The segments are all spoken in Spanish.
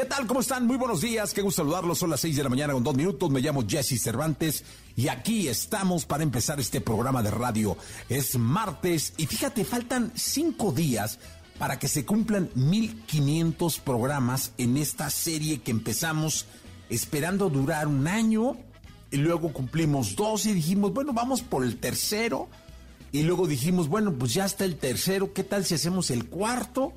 ¿Qué tal? ¿Cómo están? Muy buenos días. Qué gusto saludarlos. Son las 6 de la mañana con dos minutos. Me llamo Jesse Cervantes y aquí estamos para empezar este programa de radio. Es martes y fíjate, faltan cinco días para que se cumplan 1500 programas en esta serie que empezamos esperando durar un año y luego cumplimos dos y dijimos, bueno, vamos por el tercero. Y luego dijimos, bueno, pues ya está el tercero, ¿qué tal si hacemos el cuarto?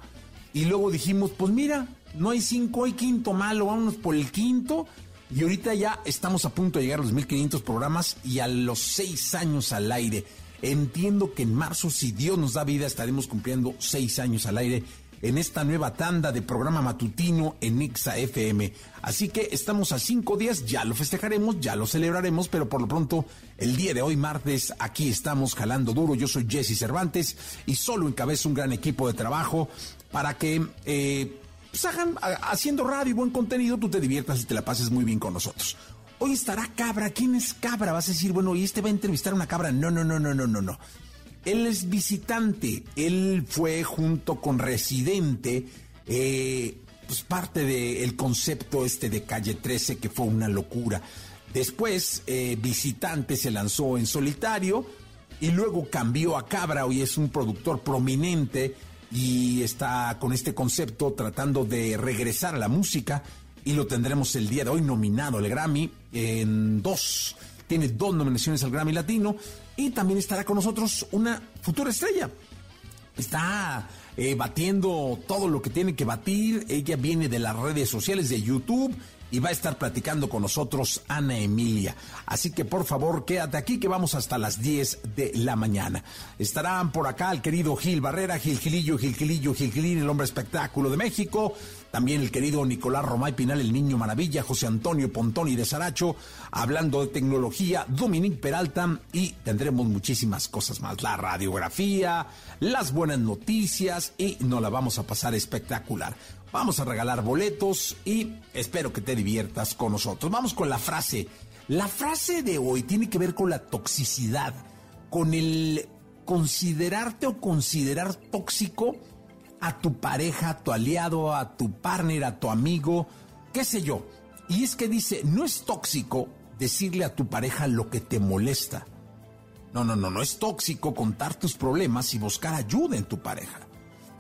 Y luego dijimos, pues mira, no hay cinco, hay quinto malo, vámonos por el quinto. Y ahorita ya estamos a punto de llegar a los 1500 programas y a los seis años al aire. Entiendo que en marzo, si Dios nos da vida, estaremos cumpliendo seis años al aire en esta nueva tanda de programa matutino en Ixa FM. Así que estamos a cinco días, ya lo festejaremos, ya lo celebraremos, pero por lo pronto, el día de hoy, martes, aquí estamos jalando duro. Yo soy Jesse Cervantes y solo encabezo un gran equipo de trabajo para que eh, pues hagan, haciendo radio y buen contenido, tú te diviertas y te la pases muy bien con nosotros. Hoy estará Cabra. ¿Quién es Cabra? Vas a decir, bueno, ¿y este va a entrevistar a una cabra? No, no, no, no, no, no, no. Él es visitante. Él fue junto con Residente, eh, pues parte del concepto este de Calle 13, que fue una locura. Después, eh, Visitante se lanzó en solitario y luego cambió a Cabra. Hoy es un productor prominente y está con este concepto tratando de regresar a la música y lo tendremos el día de hoy nominado al Grammy en dos. Tiene dos nominaciones al Grammy Latino y también estará con nosotros una futura estrella. Está eh, batiendo todo lo que tiene que batir. Ella viene de las redes sociales de YouTube y va a estar platicando con nosotros Ana Emilia. Así que por favor quédate aquí que vamos hasta las 10 de la mañana. Estarán por acá el querido Gil Barrera, Gil Gilillo, Gil Gilillo, Gil Gilín, el hombre espectáculo de México. También el querido Nicolás Romay Pinal, el niño maravilla, José Antonio Pontoni de Saracho, hablando de tecnología, Dominique Peralta y tendremos muchísimas cosas más. La radiografía, las buenas noticias y nos la vamos a pasar espectacular. Vamos a regalar boletos y espero que te diviertas con nosotros. Vamos con la frase. La frase de hoy tiene que ver con la toxicidad, con el considerarte o considerar tóxico a tu pareja, a tu aliado, a tu partner, a tu amigo, qué sé yo. Y es que dice, no es tóxico decirle a tu pareja lo que te molesta. No, no, no, no es tóxico contar tus problemas y buscar ayuda en tu pareja.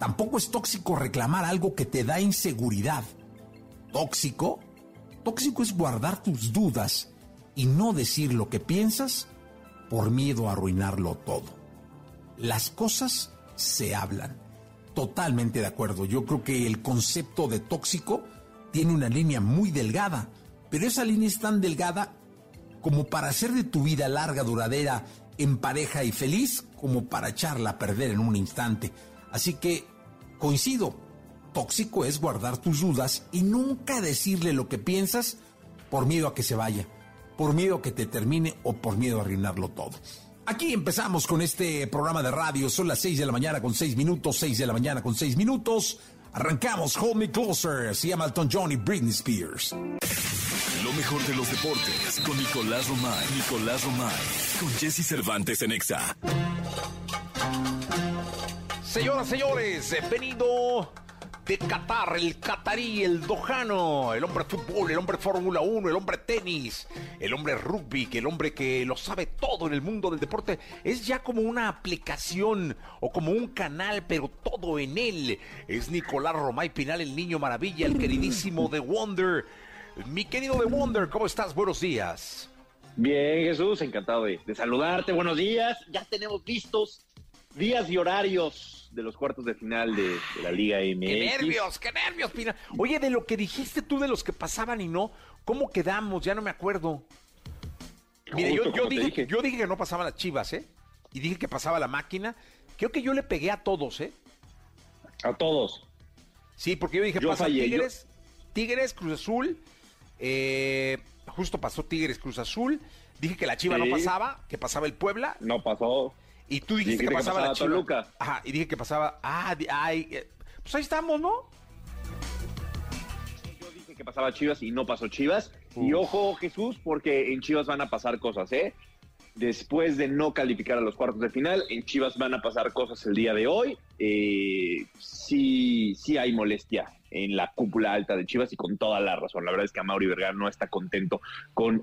Tampoco es tóxico reclamar algo que te da inseguridad. ¿Tóxico? Tóxico es guardar tus dudas y no decir lo que piensas por miedo a arruinarlo todo. Las cosas se hablan totalmente de acuerdo. Yo creo que el concepto de tóxico tiene una línea muy delgada, pero esa línea es tan delgada como para hacer de tu vida larga, duradera, en pareja y feliz, como para echarla a perder en un instante. Así que coincido, tóxico es guardar tus dudas y nunca decirle lo que piensas por miedo a que se vaya, por miedo a que te termine o por miedo a arruinarlo todo. Aquí empezamos con este programa de radio. Son las 6 de la mañana con 6 minutos, 6 de la mañana con 6 minutos. Arrancamos Hold Me Closer. Se llama Elton John y Britney Spears. Lo mejor de los deportes con Nicolás Romay. Nicolás Romay. Con Jesse Cervantes en Exa. Señoras, señores, venido de Qatar, el catarí, el dojano, el hombre fútbol, el hombre Fórmula 1, el hombre tenis, el hombre rugby, el hombre que lo sabe todo en el mundo del deporte, es ya como una aplicación o como un canal, pero todo en él. Es Nicolás Romay Pinal, el niño maravilla, el queridísimo de Wonder. Mi querido The Wonder, ¿cómo estás? Buenos días. Bien, Jesús, encantado de, de saludarte. Buenos días. Ya tenemos listos días y horarios de los cuartos de final de, de la Liga MX. ¡Qué nervios, qué nervios, Pina! Oye, de lo que dijiste tú de los que pasaban y no, ¿cómo quedamos? Ya no me acuerdo. Mire, yo, Justo dije, dije. yo dije que no pasaban las chivas, ¿eh? Y dije que pasaba la máquina. Creo que yo le pegué a todos, ¿eh? A todos. Sí, porque yo dije, Yo pasa fallé, yo- Tigres, Tigres, Cruz Azul. eh, justo pasó Tigres, Cruz Azul. Dije que la Chiva Sí. no pasaba, que pasaba el Puebla. No pasó. Y tú dijiste que que pasaba la pasaba Chiva. Toluca. Ajá, y dije que pasaba. Ah, ay, eh, pues ahí estamos, ¿no? Yo dije que pasaba Chivas y no pasó Chivas. Y ojo, Jesús, porque en Chivas van a pasar cosas, ¿eh? Después de no calificar a los cuartos de final, en Chivas van a pasar cosas el día de hoy. Eh, sí, sí hay molestia en la cúpula alta de Chivas y con toda la razón. La verdad es que Mauri Vergara no está contento con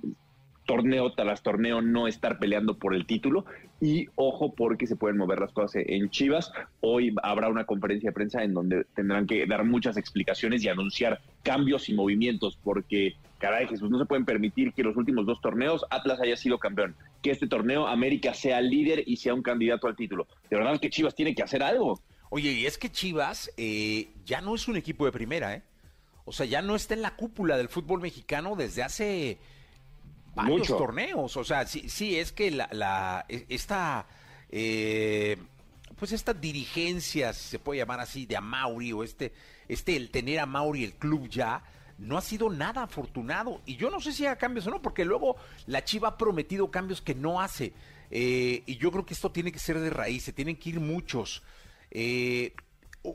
torneo tras torneo no estar peleando por el título y ojo porque se pueden mover las cosas en Chivas. Hoy habrá una conferencia de prensa en donde tendrán que dar muchas explicaciones y anunciar cambios y movimientos porque, caray Jesús, no se pueden permitir que los últimos dos torneos Atlas haya sido campeón, que este torneo América sea líder y sea un candidato al título. De verdad que Chivas tiene que hacer algo. Oye, y es que Chivas eh, ya no es un equipo de primera, ¿eh? O sea, ya no está en la cúpula del fútbol mexicano desde hace varios Mucho. torneos. O sea, sí, sí es que la, la e- esta eh, pues esta dirigencia, si se puede llamar así, de Amauri, o este, este el tener a Mauri el club ya, no ha sido nada afortunado. Y yo no sé si haga cambios o no, porque luego la Chiva ha prometido cambios que no hace. Eh, y yo creo que esto tiene que ser de raíz, se tienen que ir muchos. Eh,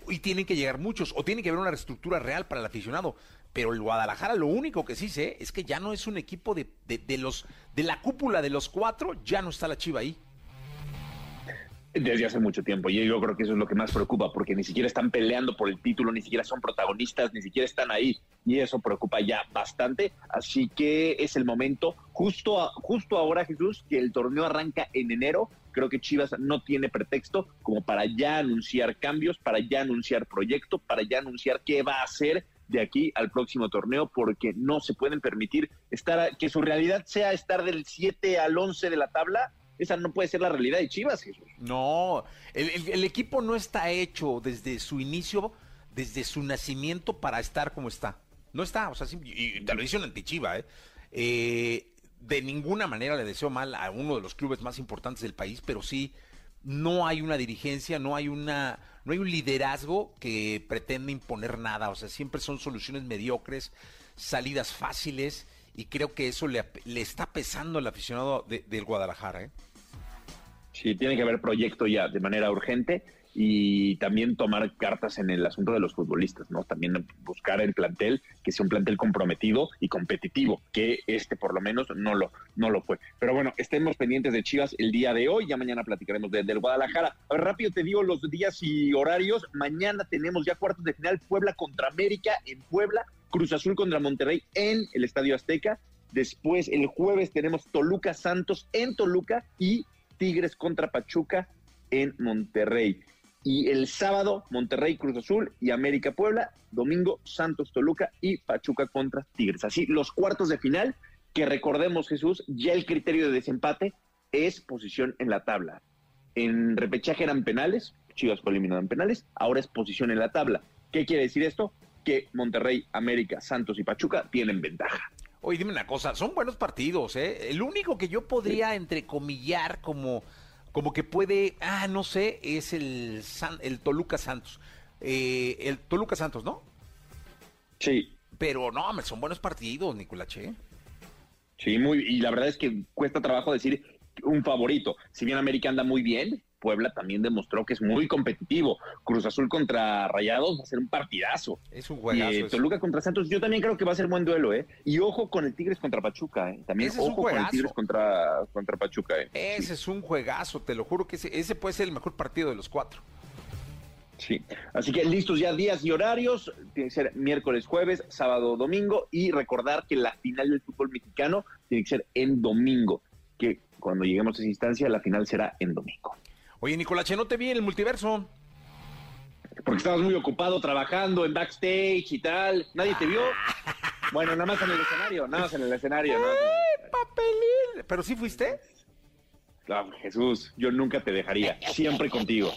y tienen que llegar muchos, o tiene que haber una reestructura real para el aficionado. Pero el Guadalajara lo único que sí sé es que ya no es un equipo de, de, los de la cúpula de los cuatro, ya no está la Chiva ahí. desde hace mucho tiempo. Y yo creo que eso es lo que más preocupa, porque ni siquiera están peleando por el título, ni siquiera son protagonistas, ni siquiera están ahí. Y eso preocupa ya bastante. Así que es el momento, justo, a- justo ahora, Jesús, que el torneo arranca en enero. Creo que Chivas no tiene pretexto como para ya anunciar cambios, para ya anunciar proyecto, para ya anunciar qué va a hacer de aquí al próximo torneo, porque no se pueden permitir estar a- que su realidad sea estar del 7 al 11 de la tabla. Esa no puede ser la realidad de Chivas, Jesús. No, el, equipo no está hecho desde su inicio, desde su nacimiento para estar como está. No está, o sea, sim- y te lo dice un antichiva, ¿eh? Eh, De ninguna manera le deseo mal a uno de los clubes más importantes del país, pero sí no hay una dirigencia, no hay una, no hay un liderazgo que pretende imponer nada. O sea, siempre son soluciones mediocres, salidas fáciles, y creo que eso le, le está pesando al aficionado de- del Guadalajara, ¿eh? Sí, tiene que haber proyecto ya de manera urgente y también tomar cartas en el asunto de los futbolistas, ¿no? También buscar el plantel que sea un plantel comprometido y competitivo, que este por lo menos no lo, no lo fue. Pero bueno, estemos pendientes de Chivas el día de hoy, ya mañana platicaremos de- del Guadalajara. A ver, rápido te digo los días y horarios. Mañana tenemos ya cuartos de final Puebla contra América en Puebla, Cruz Azul contra Monterrey en el Estadio Azteca. Después, el jueves tenemos Toluca Santos en Toluca y Tigres contra Pachuca en Monterrey. Y el sábado, Monterrey Cruz Azul y América Puebla. Domingo, Santos Toluca y Pachuca contra Tigres. Así, los cuartos de final, que recordemos, Jesús, ya el criterio de desempate es posición en la tabla. En repechaje eran penales, Chivas fue eliminado en penales, ahora es posición en la tabla. ¿Qué quiere decir esto? Que Monterrey, América, Santos y Pachuca tienen ventaja. Oye, dime una cosa, son buenos partidos, ¿eh? El único que yo podría entrecomillar como, como que puede, ah, no sé, es el, San- el Toluca Santos. Eh, el Toluca Santos, ¿no? Sí, Pero no, son buenos partidos, Nicolache. Sí, muy, y la verdad es que cuesta trabajo decir un favorito. Si bien América anda muy bien, Puebla también demostró que es muy competitivo. Cruz Azul contra Rayados va a ser un partidazo. Es un Y juegazo. eh, ese. Toluca contra Santos, yo también creo que va a ser buen duelo, ¿eh? Y ojo con el Tigres contra Pachuca, ¿eh? También Ese es un ojo con el. Tigres contra, contra Pachuca, ¿eh? Ese es un juegazo, te lo juro que ese, ese puede ser el mejor partido de los cuatro. Sí. Así que listos ya días y horarios. Tiene que ser miércoles, jueves, sábado, domingo. Y recordar que la final del fútbol mexicano tiene que ser en domingo. Que cuando lleguemos a esa instancia, la final será en domingo. Oye, Nicolache, no te vi en el multiverso. Porque estabas muy ocupado trabajando en backstage y tal. Nadie te vio. Bueno, nada más en el escenario, nada más en el escenario. Nada papelín! ¿Pero sí fuiste? Ah, Jesús, yo nunca te dejaría, siempre contigo.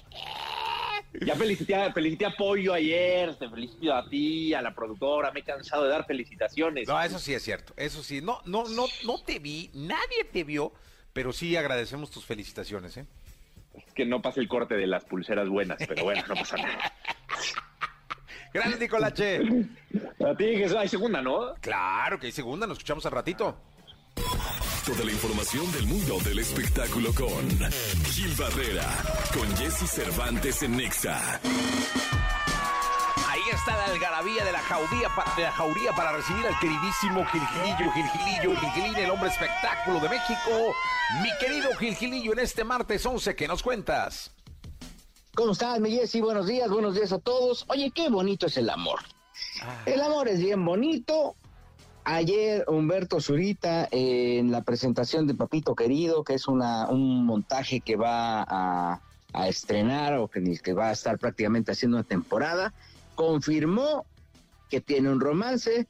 Ya felicité, felicité a Pollo ayer, te felicito a ti, a la productora, me he cansado de dar felicitaciones. No, eso sí es cierto, eso sí. No, no, no, no te vi, nadie te vio, pero sí agradecemos tus felicitaciones, ¿eh? Es que no pasa el corte de las pulseras buenas, pero bueno, no pasa nada. Gracias, Nicolache. A ti, Jesús, hay segunda, ¿no? Claro que hay segunda, nos escuchamos al ratito. Toda la información del mundo del espectáculo con Gil Barrera, con Jesse Cervantes en Nexa. Está la algarabía de la jauría, pa- de la jauría para recibir al queridísimo Gilgilillo, Gilgilillo, Gilgilín, el hombre espectáculo de México. Mi querido Gilgilillo, en este martes 11, ¿qué nos cuentas? ¿Cómo estás, mi Jessy? Buenos días, buenos días a todos. Oye, qué bonito es el amor. El amor es bien bonito. Ayer Humberto Zurita eh, en la presentación de Papito Querido, que es una, un montaje que va a, a estrenar o que, que va a estar prácticamente haciendo una temporada, confirmó que tiene un romance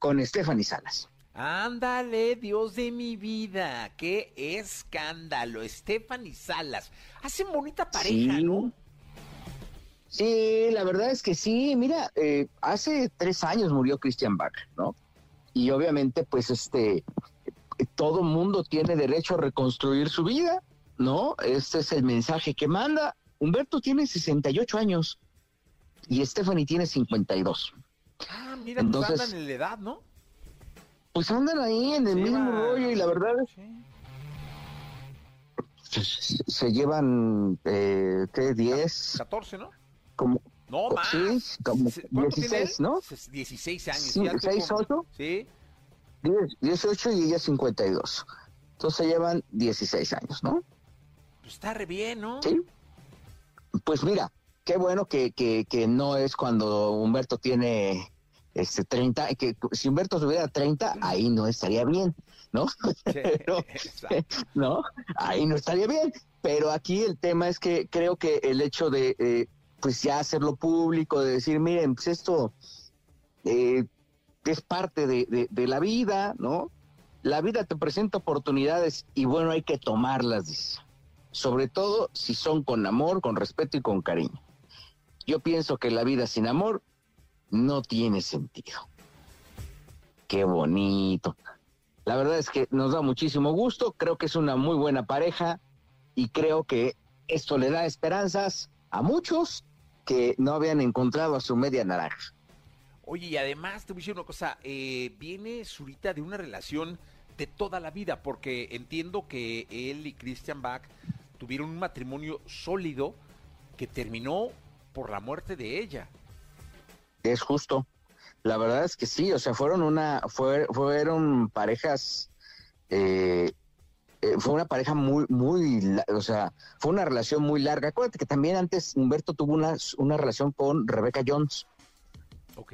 con Stephanie Salas. Ándale, Dios de mi vida, qué escándalo. Stephanie Salas, hacen bonita pareja, Sí. ¿no? Sí, la verdad es que sí. Mira, eh, hace tres años murió Christian Bach, ¿no? Y obviamente, pues, este, todo mundo tiene derecho a reconstruir su vida, ¿no? Este es el mensaje que manda. Humberto tiene 68 años y Stephanie tiene 52. Ah, mira, Entonces- pues andan en la edad, ¿no? Pues andan ahí en el Se mismo llevan- rollo y la verdad Sí. se, se llevan, eh, ¿qué? 10, 14, ¿no? como, No, más. sí, como Se- ¿cuánto tiene 16, él? ¿no? Ses- 16 años. Sí, ya tuvo- 6, 8. Sí. 10, 18 y ella 52. Entonces se llevan 16 años, ¿no? Pues está re bien, ¿no? Sí. Pues mira, qué bueno que, que, que no es cuando Humberto tiene este 30, que si Humberto tuviera 30, ahí no estaría bien, ¿no? Pero. ¿no? Ahí no estaría bien. Pero aquí el tema es que creo que el hecho de, eh, pues ya hacerlo público, de decir, miren, pues esto eh, es parte de, de- de la vida, ¿no? La vida te presenta oportunidades y bueno, hay que tomarlas, dice. Sobre todo si son con amor, con respeto y con cariño. Yo pienso que la vida sin amor no tiene sentido. Qué bonito. La verdad es que nos da muchísimo gusto, creo que es una muy buena pareja y creo que esto le da esperanzas a muchos que no habían encontrado a su media naranja. Oye, y además te voy a decir una cosa, eh, viene Zurita de una relación de toda la vida, porque entiendo que él y Christian Bach tuvieron un matrimonio sólido que terminó por la muerte de ella. Es justo. La verdad es que sí, o sea, fueron una, fue- fueron parejas, eh, eh, fue una pareja muy, muy, o sea, fue una relación muy larga. Acuérdate que también antes Humberto tuvo una, una relación con Rebecca Jones.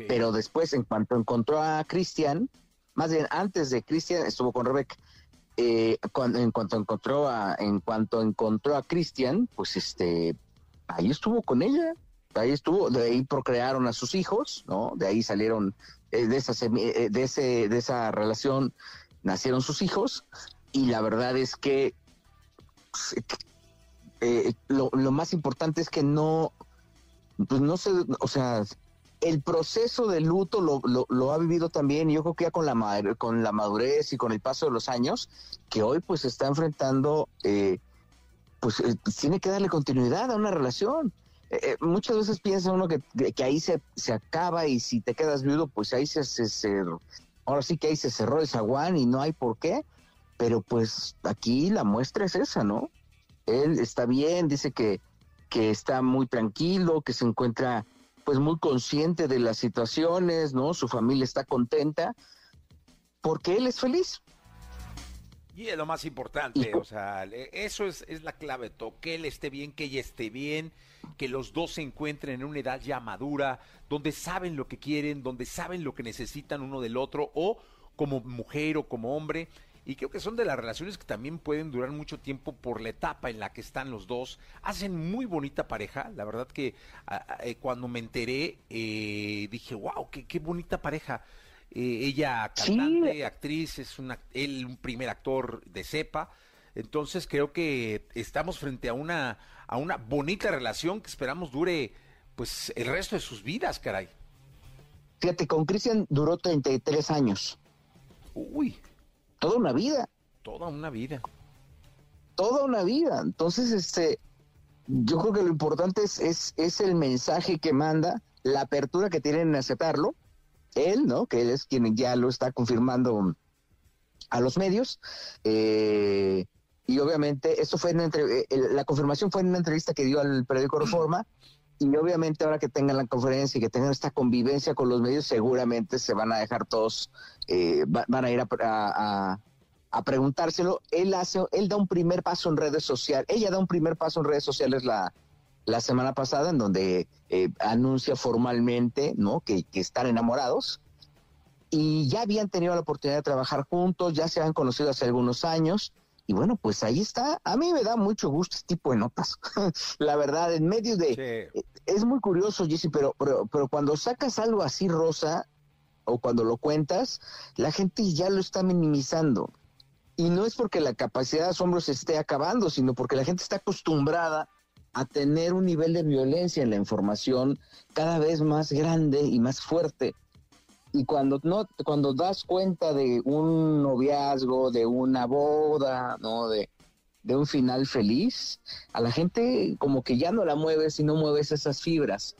Pero después en cuanto encontró a Cristian, más bien antes de Cristian estuvo con Rebeca. Eh, cuan- en cuanto encontró a, en cuanto encontró a Cristian, pues este, ahí estuvo con ella, ahí estuvo, de ahí procrearon a sus hijos, ¿no? De ahí salieron eh, de esa eh, de ese, de esa relación nacieron sus hijos y la verdad es que eh, lo, lo más importante es que no, pues no sé, o sea, el proceso de luto lo, lo, ha vivido también, yo creo que ya con la, con la madurez y con el paso de los años, que hoy pues está enfrentando, eh, pues tiene que darle continuidad a una relación. Eh, muchas veces piensa uno que, que ahí se, se acaba y si te quedas viudo, pues ahí se, se, se- ahora sí que ahí se cerró el zaguán y no hay por qué, pero pues aquí la muestra es esa, ¿no? Él está bien, dice que, que está muy tranquilo, que se encuentra pues muy consciente de las situaciones, ¿no? Su familia está contenta porque él es feliz. Y es lo más importante, o sea, eso es, es la clave, todo, que él esté bien, que ella esté bien, que los dos se encuentren en una edad ya madura, donde saben lo que quieren, donde saben lo que necesitan uno del otro, o como mujer o como hombre. Y creo que son de las relaciones que también pueden durar mucho tiempo por la etapa en la que están los dos. Hacen muy bonita pareja. La verdad que a- a- eh, cuando me enteré eh, dije, wow, qué, qué bonita pareja. Eh, ella cantante, actriz, es una, él un primer actor de cepa. Entonces creo que estamos frente a una, a una bonita relación que esperamos dure pues el resto de sus vidas, caray. Fíjate, con Cristian duró 33 años. Uy. Toda una vida. Toda una vida. Toda una vida. Entonces, este, yo creo que lo importante es, es, es el mensaje que manda, la apertura que tienen en aceptarlo. Él, ¿no? Que él es quien ya lo está confirmando a los medios. Eh, y obviamente, esto fue en entre, eh, la confirmación fue en una entrevista que dio al periódico Reforma. Y obviamente ahora que tengan la conferencia y que tengan esta convivencia con los medios, seguramente se van a dejar todos, eh, van a ir a, a, preguntárselo. Él hace, él da un primer paso en redes sociales, ella da un primer paso en redes sociales la, la semana pasada, en donde eh, anuncia formalmente, ¿no? Que, que están enamorados y ya habían tenido la oportunidad de trabajar juntos, ya se han conocido hace algunos años y bueno, pues ahí está. A mí me da mucho gusto este tipo de notas. la verdad, en medio de... Es muy curioso, Jesse, pero, pero, pero cuando sacas algo así rosa o cuando lo cuentas, la gente ya lo está minimizando. Y no es porque la capacidad de asombro se esté acabando, sino porque la gente está acostumbrada a tener un nivel de violencia en la información cada vez más grande y más fuerte y cuando no cuando das cuenta de un noviazgo de una boda no de, un final feliz a la gente como que ya no la mueves y no mueves esas fibras.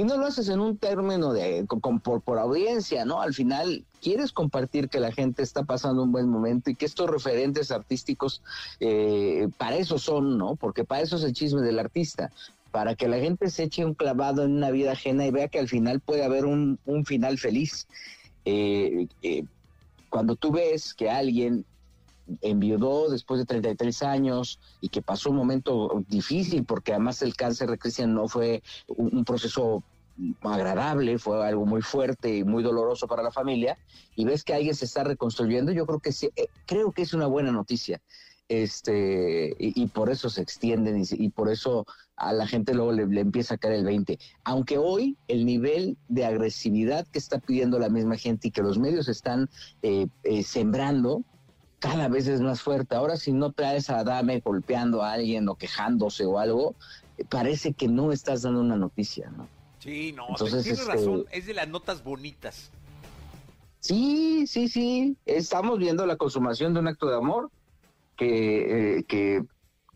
Y no lo haces en un término de con, por, por audiencia no al final quieres compartir que la gente está pasando un buen momento y que estos referentes artísticos eh, para eso son no porque para eso es el chisme del artista para que la gente se eche un clavado en una vida ajena y vea que al final puede haber un, final feliz. Eh, eh, cuando tú ves que alguien enviudó después de 33 años y que pasó un momento difícil, porque además el cáncer de Cristian no fue un, proceso agradable, fue algo muy fuerte y muy doloroso para la familia, y ves que alguien se está reconstruyendo, yo creo que sí, eh, creo que es una buena noticia este y, por eso se extienden y, por eso a la gente luego le, empieza a caer el 20. Aunque hoy el nivel de agresividad que está pidiendo la misma gente y que los medios están eh, eh, sembrando cada vez es más fuerte. Ahora si no traes a Dame golpeando a alguien o quejándose o algo, eh, parece que no estás dando una noticia, ¿no? Sí, no, Entonces, tienes este, razón, es de las notas bonitas. Sí, sí, sí, estamos viendo la consumación de un acto de amor que, eh, que,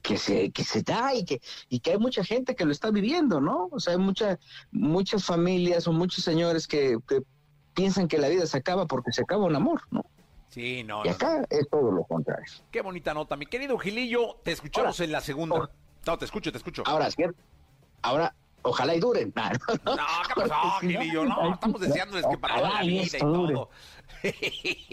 que, se, que se da y que, y que hay mucha gente que lo está viviendo, ¿no? O sea, hay mucha, muchas familias o muchos señores que, piensan que la vida se acaba porque se acaba un amor, ¿no? Sí, no. Y acá es todo lo contrario. Qué bonita nota, mi querido Gilillo. Te escuchamos en la segunda. no, te escucho, te escucho. Ahora, Ahora, ojalá y duren. No, ¿qué pasó, Gilillo? No, estamos deseándoles que para la vida y todo.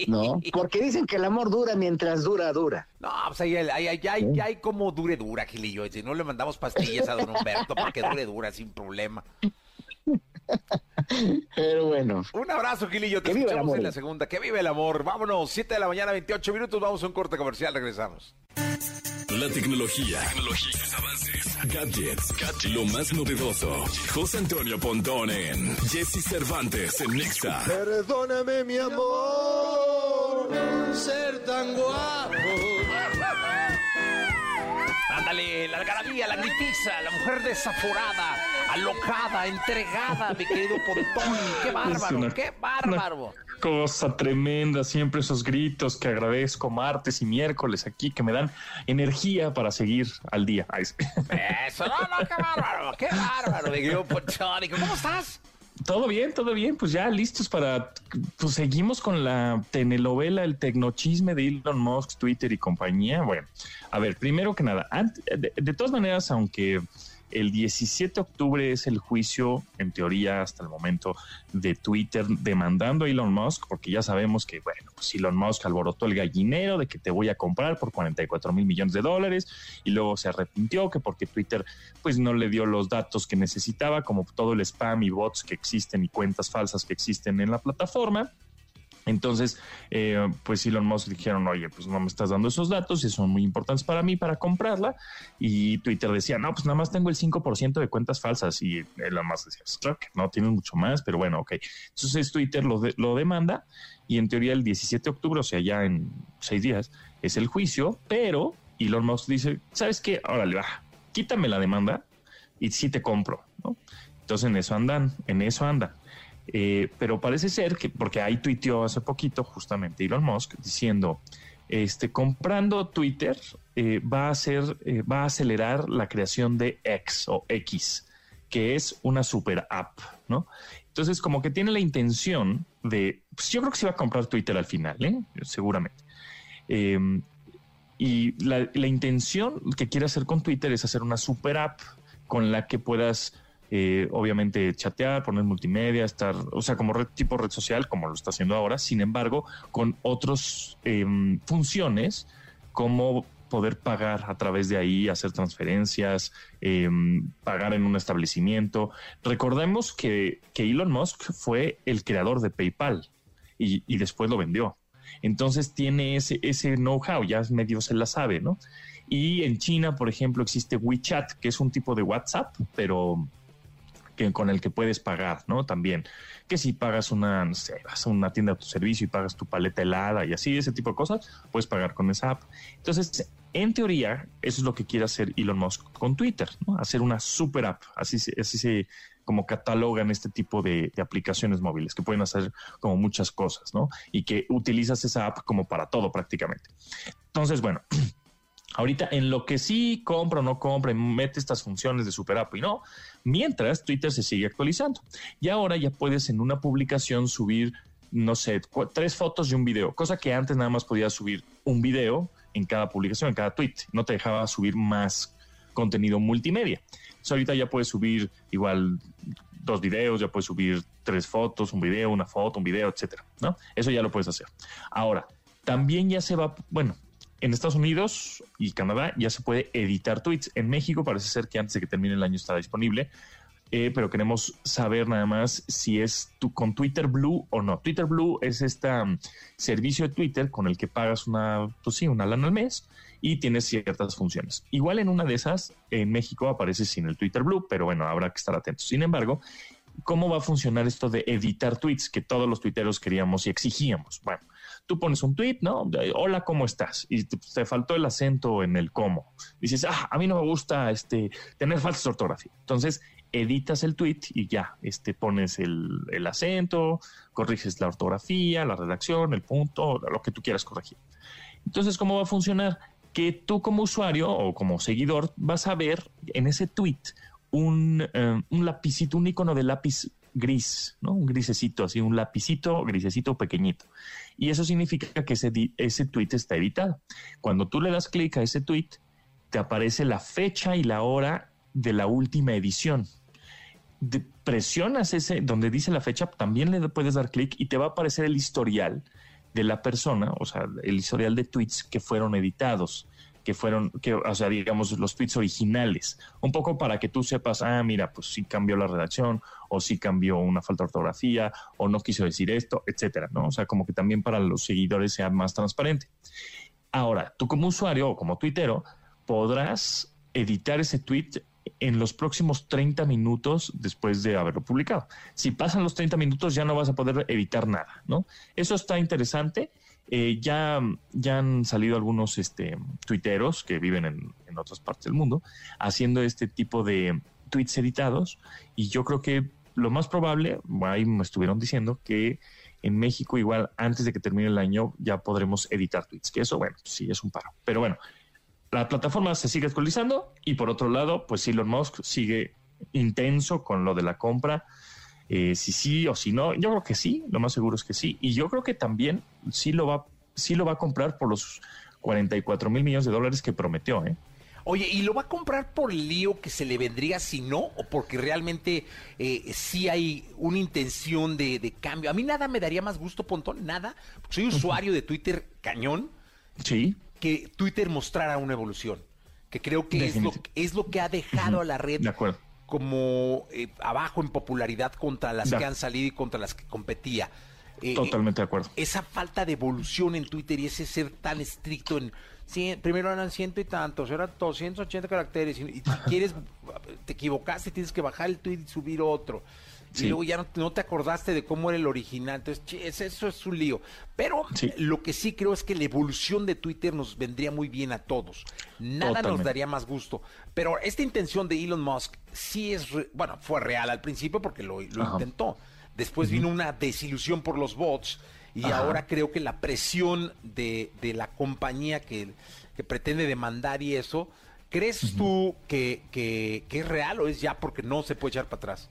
No, porque dicen que el amor dura mientras dura, dura. No, pues ahí, hay, hay, como dure, dura, Gilillo. Si no le mandamos pastillas a don Humberto para que dure, dura, sin problema. Pero bueno. Un abrazo, Gilillo. Te escuchamos en la segunda. Que vive el amor. Vámonos, 7 de la mañana, 28 minutos. Vamos a un corte comercial. Regresamos. La tecnología, tecnología, avances, gadgets, gadgets, lo más novedoso. José Antonio Pontón en Jesse Cervantes en Nexa. Perdóname, mi amor, ser tan guapo. Ándale, la algarabía, la gritiza, la mujer desaforada, alocada, entregada, mi querido Pontón. ¡Qué bárbaro! ¡Qué bárbaro! Cosa tremenda, siempre esos gritos que agradezco martes y miércoles aquí que me dan energía para seguir al día. Eso, no, no, qué bárbaro, qué bárbaro, ¿Cómo estás? Todo bien, todo bien, pues ya listos para, pues seguimos con la telenovela, el tecnochisme de Elon Musk, Twitter y compañía. Bueno, a ver, primero que nada, de todas maneras, aunque el 17 de octubre es el juicio, en teoría, hasta el momento, de Twitter demandando a Elon Musk, porque ya sabemos que, bueno, pues Elon Musk alborotó el gallinero de que te voy a comprar por 44 mil millones de dólares y luego se arrepintió que porque Twitter pues no le dio los datos que necesitaba, como todo el spam y bots que existen y cuentas falsas que existen en la plataforma. Entonces, eh, pues Elon Musk dijeron, oye, pues no me estás dando esos datos y son muy importantes para mí para comprarla. Y Twitter decía, no, pues nada más tengo el 5% de cuentas falsas. Y Elon Musk decía, que no, tienes mucho más, pero bueno, ok. Entonces Twitter lo, lo demanda y en teoría el 17 de octubre, o sea, ya en seis días, es el juicio, pero Elon Musk dice, ¿sabes qué? Órale, va, quítame la demanda y sí te compro, ¿no? Entonces en eso andan, en eso andan. Eh, pero parece ser que, porque ahí tuiteó hace poquito justamente Elon Musk diciendo, este, comprando Twitter eh, va a hacer, eh, va a acelerar la creación de X o X, que es una super app, ¿no? Entonces, como que tiene la intención de, pues yo creo que se va a comprar Twitter al final, ¿eh? seguramente. Em, y la, la, intención que quiere hacer con Twitter es hacer una super app con la que puedas eh, obviamente chatear, poner multimedia, estar, o sea, como red, tipo red social, como lo está haciendo ahora, sin embargo, con otras em, funciones como poder pagar a través de ahí, hacer transferencias, em, pagar en un establecimiento. Recordemos que, Elon Musk fue el creador de PayPal y, y después lo vendió. Entonces tiene ese, ese know-how, ya medio se la sabe, ¿no? Y en China, por ejemplo, existe WeChat, que es un tipo de WhatsApp, pero con el que puedes pagar, ¿no? También que si pagas una, no sé, a una tienda de autoservicio y pagas tu paleta helada y así, ese tipo de cosas, puedes pagar con esa app. Entonces, en teoría, eso es lo que quiere hacer Elon Musk con Twitter, ¿no? Hacer una super app, así, así se como catalogan este tipo de, aplicaciones móviles que pueden hacer como muchas cosas, ¿no? Y que utilizas esa app como para todo prácticamente. Entonces, bueno, Ahorita en lo que sí compra o no compra, mete estas funciones de super app y no, mientras Twitter se sigue actualizando. Y ahora ya puedes en una publicación subir, no sé, tres fotos y un video, cosa que antes nada más podías subir un video en cada publicación, en cada tweet. No te dejaba subir más contenido multimedia. Entonces ahorita ya puedes subir igual dos videos, ya puedes subir tres fotos, un video, una foto, un video, etcétera, ¿no? Eso ya lo puedes hacer. Ahora, también ya se va, bueno, en Estados Unidos y Canadá ya se puede editar tweets. En México parece ser que antes de que termine el año está disponible. Eh, pero queremos saber nada más si es tu, con Twitter Blue o no. Twitter Blue es este servicio de Twitter con el que pagas una, pues sí, una lana al mes y tienes ciertas funciones. Igual en una de esas, en México aparece sin el Twitter Blue, pero bueno, habrá que estar atentos. Sin embargo, ¿cómo va a funcionar esto de editar tweets que todos los tuiteros queríamos y exigíamos? Bueno, tú pones un tweet, ¿no? Hola, ¿cómo estás? Y te, faltó el acento en el cómo. Dices, ah, a mí no me gusta este, tener faltas de ortografía. Entonces, editas el tweet y ya, este, pones el, el acento, corriges la ortografía, la redacción, el punto, lo que tú quieras corregir. Entonces, ¿cómo va a funcionar? Que tú como usuario o como seguidor vas a ver en ese tweet un, eh, un lapicito, un icono de lápiz gris, ¿no? Un grisecito, así, un lapicito grisecito pequeñito. Y eso significa que ese, ese tweet está editado. Cuando tú le das clic a ese tweet, te aparece la fecha y la hora de la última edición. presionas ese, donde dice la fecha, también le puedes dar clic y te va a aparecer el historial de la persona, o sea, el historial de tweets que fueron editados que fueron, que, o sea, digamos, los tweets originales, un poco para que tú sepas, ah, mira, pues sí cambió la redacción, o sí cambió una falta de ortografía, o no quiso decir esto, etcétera, ¿no? O sea, como que también para los seguidores sea más transparente. Ahora, tú como usuario o como tuitero, podrás editar ese tweet en los próximos 30 minutos después de haberlo publicado. Si pasan los 30 minutos ya no vas a poder editar nada, ¿no? Eso está interesante eh, ya, ya han salido algunos este, tuiteros que viven en, otras partes del mundo haciendo este tipo de tweets editados y yo creo que lo más probable, ahí me estuvieron diciendo que en México igual antes de que termine el año ya podremos editar tweets, que eso bueno, sí es un paro. Pero bueno, la plataforma se sigue actualizando y por otro lado, pues Elon Musk sigue intenso con lo de la compra eh, si sí o si no. Yo creo que sí, lo más seguro es que sí. Y yo creo que también sí lo va, sí lo va a comprar por los 44 mil millones de dólares que prometió. ¿eh? Oye, ¿y lo va a comprar por el lío que se le vendría si no? ¿O porque realmente eh, sí hay una intención de, cambio? A mí nada me daría más gusto, Pontón, nada. soy usuario de Twitter cañón. Sí. Que Twitter mostrara una evolución. Que creo que es lo, es lo que ha dejado a la red de acuerdo como eh, abajo en popularidad contra las que han salido y contra las que competía. eh, Totalmente de acuerdo. esa falta de evolución en Twitter y ese ser tan estricto en sí, primero eran ciento y tantos, ahora 280 caracteres y, y si quieres te equivocaste, tienes que bajar el tweet y subir otro. Y luego ya no, no te acordaste de cómo era el original. Entonces, che, eso es un lío. Pero Sí. lo que sí creo es que la evolución de Twitter nos vendría muy bien a todos. Nada nos daría más gusto. Pero esta intención de Elon Musk sí es, re- bueno, fue real al principio porque lo, intentó. Después vino una desilusión por los bots y Ajá. ahora creo que la presión de, de la compañía que, que pretende demandar y eso, ¿crees tú que, que, que es real o es ya porque no se puede echar para atrás?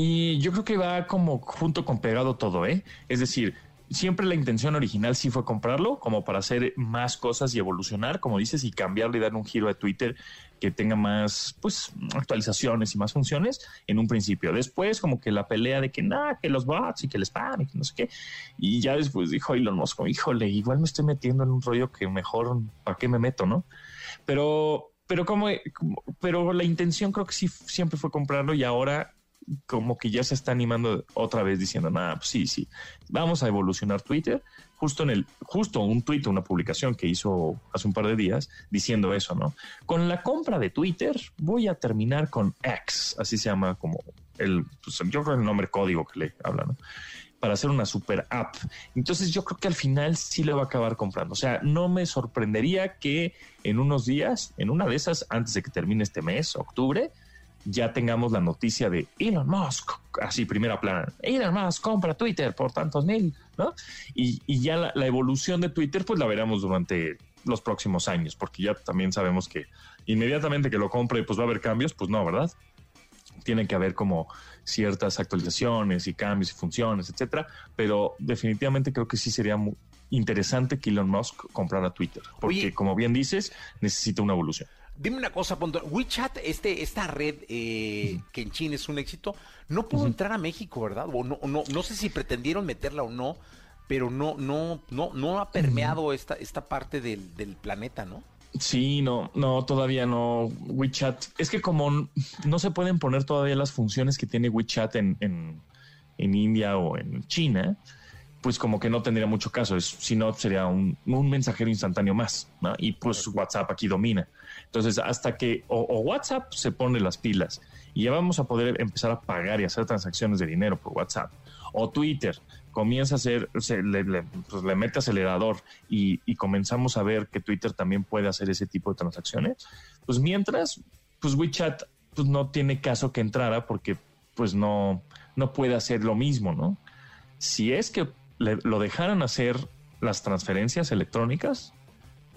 Y yo creo que va como junto con pegado todo, ¿eh? Es decir, siempre la intención original sí fue comprarlo, como para hacer más cosas y evolucionar, como dices, y cambiarle y darle un giro a Twitter que tenga más, pues, actualizaciones y más funciones en un principio. Después, como que la pelea de que nada, que los bots y que el spam y que no sé qué. Y ya después dijo Elon Musk, híjole, igual me estoy metiendo en un rollo que mejor, ¿para qué me meto, no? Pero, pero como- pero la intención creo que sí siempre fue comprarlo y ahora como que ya se está animando otra vez diciendo, nada, pues sí, sí, vamos a evolucionar Twitter. Justo en el, justo un tweet, una publicación que hizo hace un par de días diciendo eso, ¿no? Con la compra de Twitter voy a terminar con X, así se llama como el, pues, yo creo el nombre código que le habla, ¿no? Para hacer una super app. Entonces yo creo que al final sí le va a acabar comprando. O sea, no me sorprendería que en unos días, en una de esas, antes de que termine este mes, octubre, ya tengamos la noticia de Elon Musk, así primera plana, Elon Musk compra Twitter por tantos mil, ¿no? Y, y ya la, la evolución de Twitter, pues la veremos durante los próximos años, porque ya también sabemos que inmediatamente que lo compre, pues va a haber cambios, pues no, ¿verdad? Tiene que haber como ciertas actualizaciones y cambios y funciones, etcétera, pero definitivamente creo que sí sería muy interesante que Elon Musk comprara Twitter, porque Oye. como bien dices, necesita una evolución. Dime una cosa. WeChat, este, esta red eh, que en China es un éxito, no pudo entrar a México, ¿verdad? O no, no, no sé si pretendieron meterla o no, pero no, no, no, no ha permeado esta, esta parte del, del planeta, ¿no? Sí, no, no, todavía no. WeChat. Es que como no se pueden poner todavía las funciones que tiene WeChat en, en, en India o en China, pues como que no tendría mucho caso. Es, si no, sería un, un mensajero instantáneo más, ¿no? Y pues WhatsApp aquí domina. Entonces, hasta que o, WhatsApp se pone las pilas y ya vamos a poder empezar a pagar y hacer transacciones de dinero por WhatsApp, o Twitter comienza a hacer, se, le, le- pues, mete acelerador y, comenzamos a ver que Twitter también puede hacer ese tipo de transacciones, pues mientras, pues WeChat pues no tiene caso que entrara porque pues no, no puede hacer lo mismo, ¿no? Si es que lo dejaran hacer las transferencias electrónicas,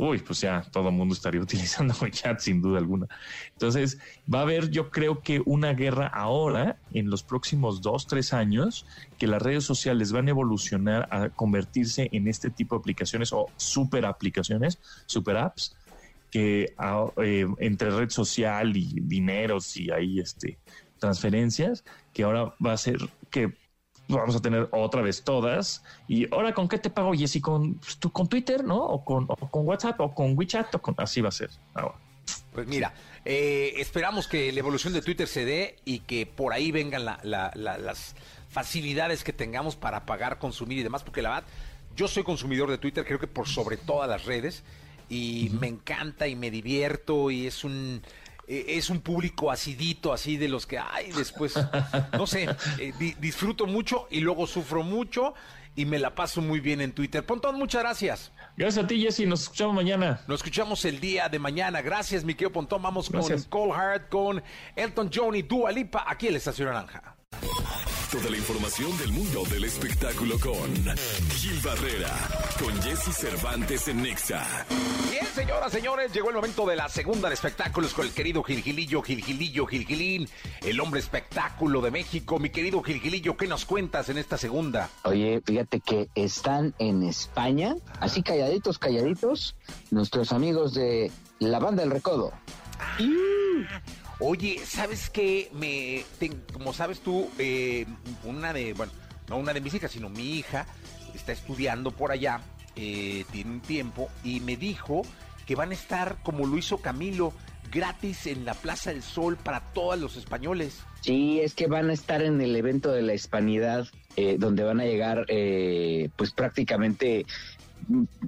uy, pues ya todo el mundo estaría utilizando WeChat sin duda alguna. Entonces, va a haber, yo creo que una guerra ahora, en los próximos dos, tres años, que las redes sociales van a evolucionar a convertirse en este tipo de aplicaciones o super aplicaciones, super apps, que ah, eh, entre red social y dineros y ahí este transferencias, que ahora va a ser que vamos a tener otra vez todas. Y ahora, ¿con qué te pago, Jessy? ¿Con, pues, con Twitter, no? O con, o con WhatsApp, o con WeChat, o con... Así va a ser ahora. Pues mira, eh, esperamos que la evolución de Twitter se dé y que por ahí vengan la- la- la- las facilidades que tengamos para pagar, consumir y demás, porque la verdad, yo soy consumidor de Twitter, creo que por sobre todas las redes, y me encanta y me divierto y es un... eh, Es un público acidito, así de los que, ay, después, no sé, eh, di- disfruto mucho y luego sufro mucho y me la paso muy bien en Twitter. Pontón, muchas gracias. Gracias a ti, Jessy. Nos escuchamos mañana. Nos escuchamos el día de mañana. Gracias, mi querido Pontón. Vamos Gracias. con Cole Hart, con Elton John y Dua Lipa aquí en la Estación Naranja. Toda la información del mundo del espectáculo con Gil Barrera, con Jesse Cervantes en Nexa. Bien, señoras, señores, llegó el momento de la segunda de espectáculos con el querido Gilgilillo, Gilgilillo, Gilgilín, el hombre espectáculo de México. Mi querido Gilgilillo, ¿qué nos cuentas en esta segunda? Oye, fíjate que están en España, así calladitos, calladitos, nuestros amigos de la banda del Recodo. Oye, ¿sabes qué? Me, ten- como sabes tú, eh, una de, bueno, no una de mis hijas, sino mi hija está estudiando por allá, eh, tiene un tiempo, y me dijo que van a estar como lo hizo Camilo, gratis en la Plaza del Sol para todos los españoles. Sí, es que van a estar en el evento de la hispanidad, eh, donde van a llegar, eh, pues prácticamente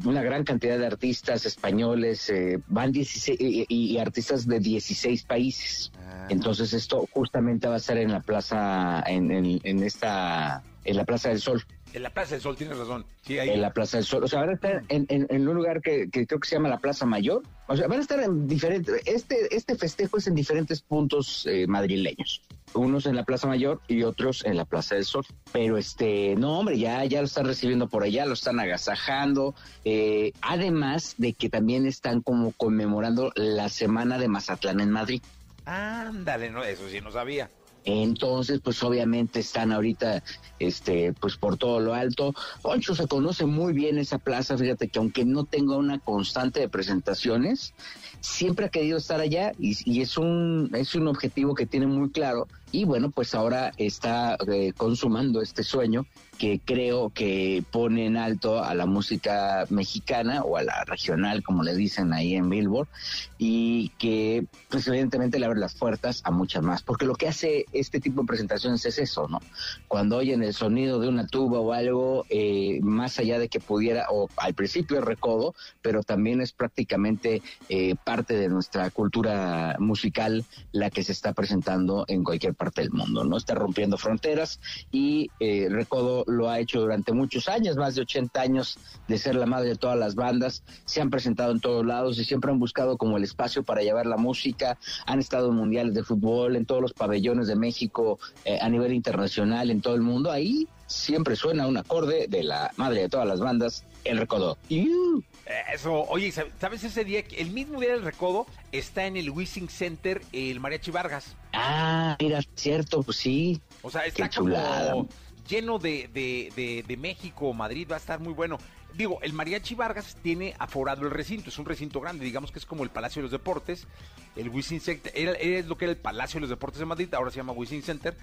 una gran cantidad de artistas españoles, eh, van 16 y, y artistas de 16 países. Ah. Entonces esto justamente va a ser en la plaza, en, en, en esta, en la Plaza del Sol. En la Plaza del Sol, tienes razón. Sí, ahí. En la Plaza del Sol. O sea, van a estar en, en- en un lugar que, que creo que se llama la Plaza Mayor. O sea, van a estar en diferentes. Este, este festejo es en diferentes puntos eh, madrileños. Unos en la Plaza Mayor y otros en la Plaza del Sol. Pero este, no, hombre, ya, ya lo están recibiendo por allá, lo están agasajando. Eh, además de que también están como conmemorando la semana de Mazatlán en Madrid. Ándale, no, eso sí no sabía. Entonces, pues obviamente están ahorita, este, pues por todo lo alto. Poncho se conoce muy bien esa plaza, fíjate que aunque no tenga una constante de presentaciones, siempre ha querido estar allá y, es un, es un objetivo que tiene muy claro. Y bueno, pues ahora está eh, consumando este sueño que creo que pone en alto a la música mexicana o a la regional, como le dicen ahí en Billboard, y que pues evidentemente le abre las puertas a muchas más, porque lo que hace este tipo de presentaciones es eso, ¿no? Cuando oyen el sonido de una tuba o algo, eh, más allá de que pudiera, o al principio es recodo, pero también es prácticamente eh, parte de nuestra cultura musical la que se está presentando en cualquier parte del mundo, ¿no? Está rompiendo fronteras y eh, Recodo lo ha hecho durante muchos años, más de 80 años de ser la madre de todas las bandas, se han presentado en todos lados y siempre han buscado como el espacio para llevar la música, han estado en mundiales de fútbol, en todos los pabellones de México, eh, a nivel internacional, en todo el mundo, ahí siempre suena un acorde de la madre de todas las bandas, el Recodo. ¡Iu! Eso, oye, ¿sab- ¿sabes ese día? El mismo día del recodo está en el Wissing Center el Mariachi Vargas. Ah, mira, cierto, pues sí. O sea, está Qué chulada. como lleno de, de, de, de México, Madrid, va a estar muy bueno. Digo, el Mariachi Vargas tiene aforado el recinto, es un recinto grande, digamos que es como el Palacio de los Deportes. El Wissing Center, era, es lo que era el Palacio de los Deportes de Madrid, ahora se llama Wissing Center.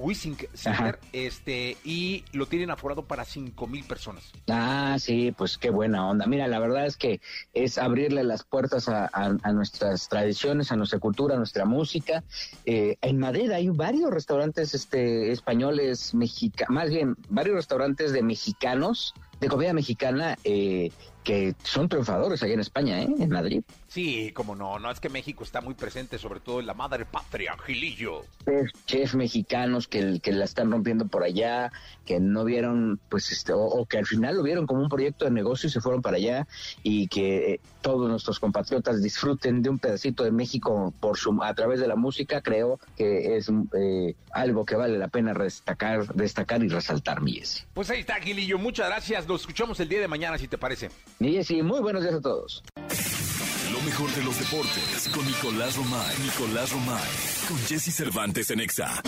Wissing Center, este, y lo tienen aforado para cinco mil personas. Ah, sí, pues qué buena onda. Mira, la verdad es que es abrirle las puertas a, a- a nuestras tradiciones, a nuestra cultura, a nuestra música. Eh, en Madrid hay varios restaurantes este, españoles, mexicanos, más bien varios restaurantes de mexicanos, de comida mexicana, eh, que son triunfadores allá en España, ¿eh? en Madrid. Sí, como no, no es que México está muy presente, sobre todo en la madre patria, Gilillo. chef, chef mexicanos que, que la están rompiendo por allá, que no vieron, pues, este, o, o que al final lo vieron como un proyecto de negocio y se fueron para allá y que eh, todos nuestros compatriotas disfruten de un pedacito de México por su, a través de la música, creo que es eh, algo que vale la pena destacar, destacar y resaltar, mi Jessy. Pues ahí está, Gilillo, muchas gracias. Nos escuchamos el día de mañana, si te parece. Jessy, muy buenos días a todos. Lo mejor de los deportes con Nicolás Romay. Nicolás Romay. Con Jesse Cervantes en Exa.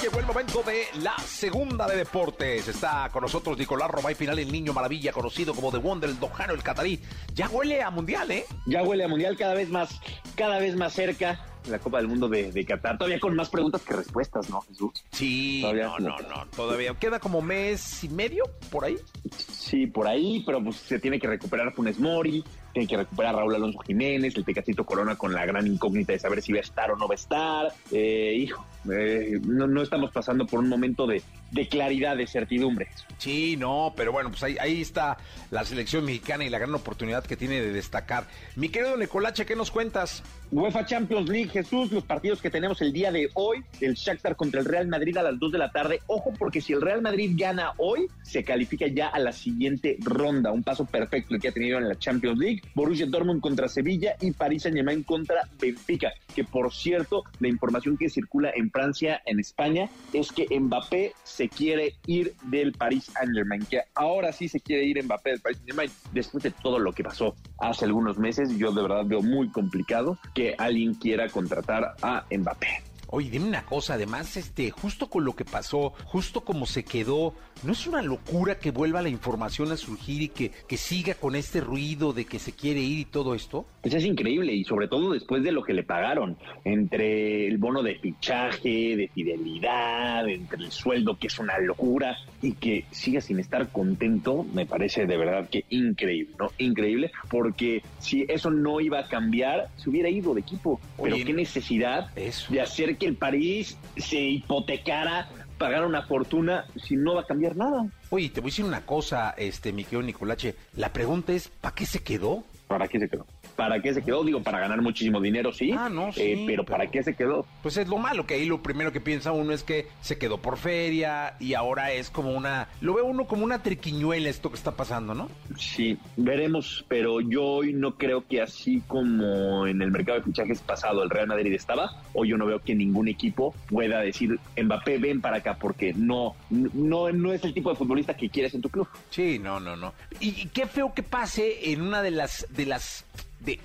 Llegó el momento de la segunda de deportes. Está con nosotros Nicolás Romay Final, el niño maravilla, conocido como The Wonder, el Dojano, el Catarí. Ya huele a mundial, ¿eh? Ya huele a mundial cada vez más, cada vez más cerca la Copa del Mundo de, de Qatar. Todavía con más preguntas que respuestas, ¿no, Jesús? Sí, Todavía no, no, no, todavía. Queda como mes y medio por ahí. Sí, por ahí, pero pues se tiene que recuperar Funes Mori, tiene que recuperar Raúl Alonso Jiménez, el Tecatito Corona con la gran incógnita de saber si va a estar o no va a estar. Eh, hijo, eh, no, no estamos pasando por un momento de, de claridad, de certidumbre. Sí, no, pero bueno, pues ahí, ahí está la selección mexicana y la gran oportunidad que tiene de destacar. Mi querido Nicolache, ¿qué nos cuentas? UEFA Champions League, Jesús, los partidos que tenemos el día de hoy, el Shakhtar contra el Real Madrid a las 2 de la tarde. Ojo, porque si el Real Madrid gana hoy, se califica ya a la siguiente ronda. Un paso perfecto el que ha tenido en la Champions League. Borussia Dortmund contra Sevilla y Paris Saint-Germain contra Benfica. Que por cierto, la información que circula en Francia, en España, es que Mbappé se quiere ir del Paris Saint-Germain. Que ahora sí se quiere ir Mbappé del Paris Saint-Germain. Después de todo lo que pasó hace algunos meses, yo de verdad veo muy complicado que alguien quiera contratar a Mbappé. Oye, dime una cosa, además, este, justo con lo que pasó, justo como se quedó ¿no es una locura que vuelva la información a surgir y que, que siga con este ruido de que se quiere ir y todo esto? Pues es increíble y sobre todo después de lo que le pagaron, entre el bono de fichaje, de fidelidad, entre el sueldo que es una locura y que siga sin estar contento, me parece de verdad que increíble, ¿no? Increíble, porque si eso no iba a cambiar, se hubiera ido de equipo. Pero Oye, qué necesidad eso. de hacer que el París se hipotecara, pagar una fortuna si no va a cambiar nada. Oye, te voy a decir una cosa, este, mi querido Nicolache. La pregunta es, ¿para qué se quedó? ¿Para qué se quedó? ¿Para qué se quedó? Digo, para ganar muchísimo dinero, sí. Ah, no, sí, Eh, pero, ¿para qué se quedó? Pues es lo malo, que ahí lo primero que piensa uno es que se quedó por feria y ahora es como una... Lo ve uno como una triquiñuela esto que está pasando, ¿no? Sí, veremos, pero yo hoy no creo que así como en el mercado de fichajes pasado el Real Madrid estaba, hoy yo no veo que ningún equipo pueda decir Mbappé ven para acá porque no no no es el tipo de futbolista que quieres en tu club. Sí, no, no, no. Y, y qué feo que pase en una de las, de las, de,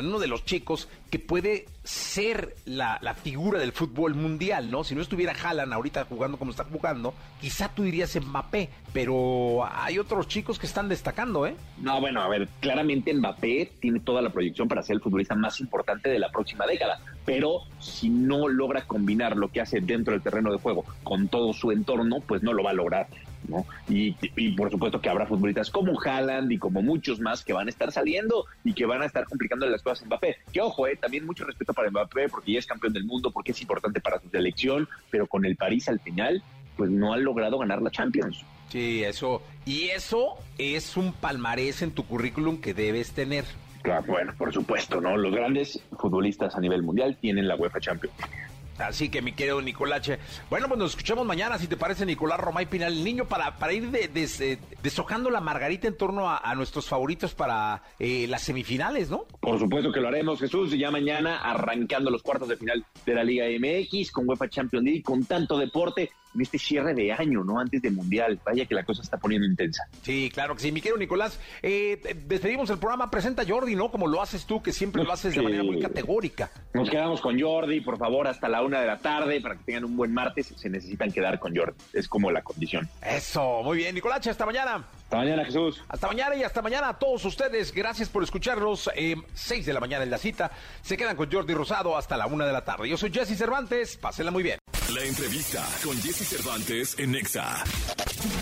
en uno de los chicos que puede ser la, la figura del fútbol mundial, ¿no? Si no estuviera Haaland ahorita jugando como está jugando, quizá tú dirías Mbappé, pero hay otros chicos que están destacando, ¿eh? No, bueno, a ver, claramente Mbappé tiene toda la proyección para ser el futbolista más importante de la próxima década, pero si no logra combinar lo que hace dentro del terreno de juego con todo su entorno, pues no lo va a lograr. ¿No? Y, y por supuesto que habrá futbolistas como Haaland y como muchos más que van a estar saliendo y que van a estar complicando las cosas a Mbappé. Que ojo, eh, también mucho respeto para Mbappé porque ya es campeón del mundo, porque es importante para su selección, pero con el París al final, pues no han logrado ganar la Champions. Sí, eso. Y eso es un palmarés en tu currículum que debes tener. Claro, bueno, por supuesto, ¿no? Los grandes futbolistas a nivel mundial tienen la UEFA Champions. Así que mi querido Nicolache. Bueno, pues nos escuchamos mañana, si te parece, Nicolás Romay Pinal, el niño, para, para ir de- des- deshojando la margarita en torno a, a nuestros favoritos para eh, las semifinales, ¿no? Por supuesto que lo haremos, Jesús, y ya mañana arrancando los cuartos de final de la Liga MX con UEFA Champions League, con tanto deporte en este cierre de año, ¿no? Antes de Mundial. Vaya que la cosa está poniendo intensa. Sí, claro que sí. Mi querido Nicolás, eh, despedimos el programa. Presenta a Jordi, ¿no? Como lo haces tú, que siempre lo haces de manera muy categórica. Nos quedamos con Jordi, por favor, hasta la una de la tarde para que tengan un buen martes. Se necesitan quedar con Jordi. Es como la condición. Eso, muy bien. Nicolache, hasta mañana. Hasta mañana, Jesús. Hasta mañana y hasta mañana a todos ustedes. Gracias por escucharnos. Eh, 6 de la mañana en la cita. Se quedan con Jordi Rosado hasta la una de la tarde. Yo soy Jesse Cervantes. Pásenla muy bien. La entrevista con Jesse Cervantes en Nexa.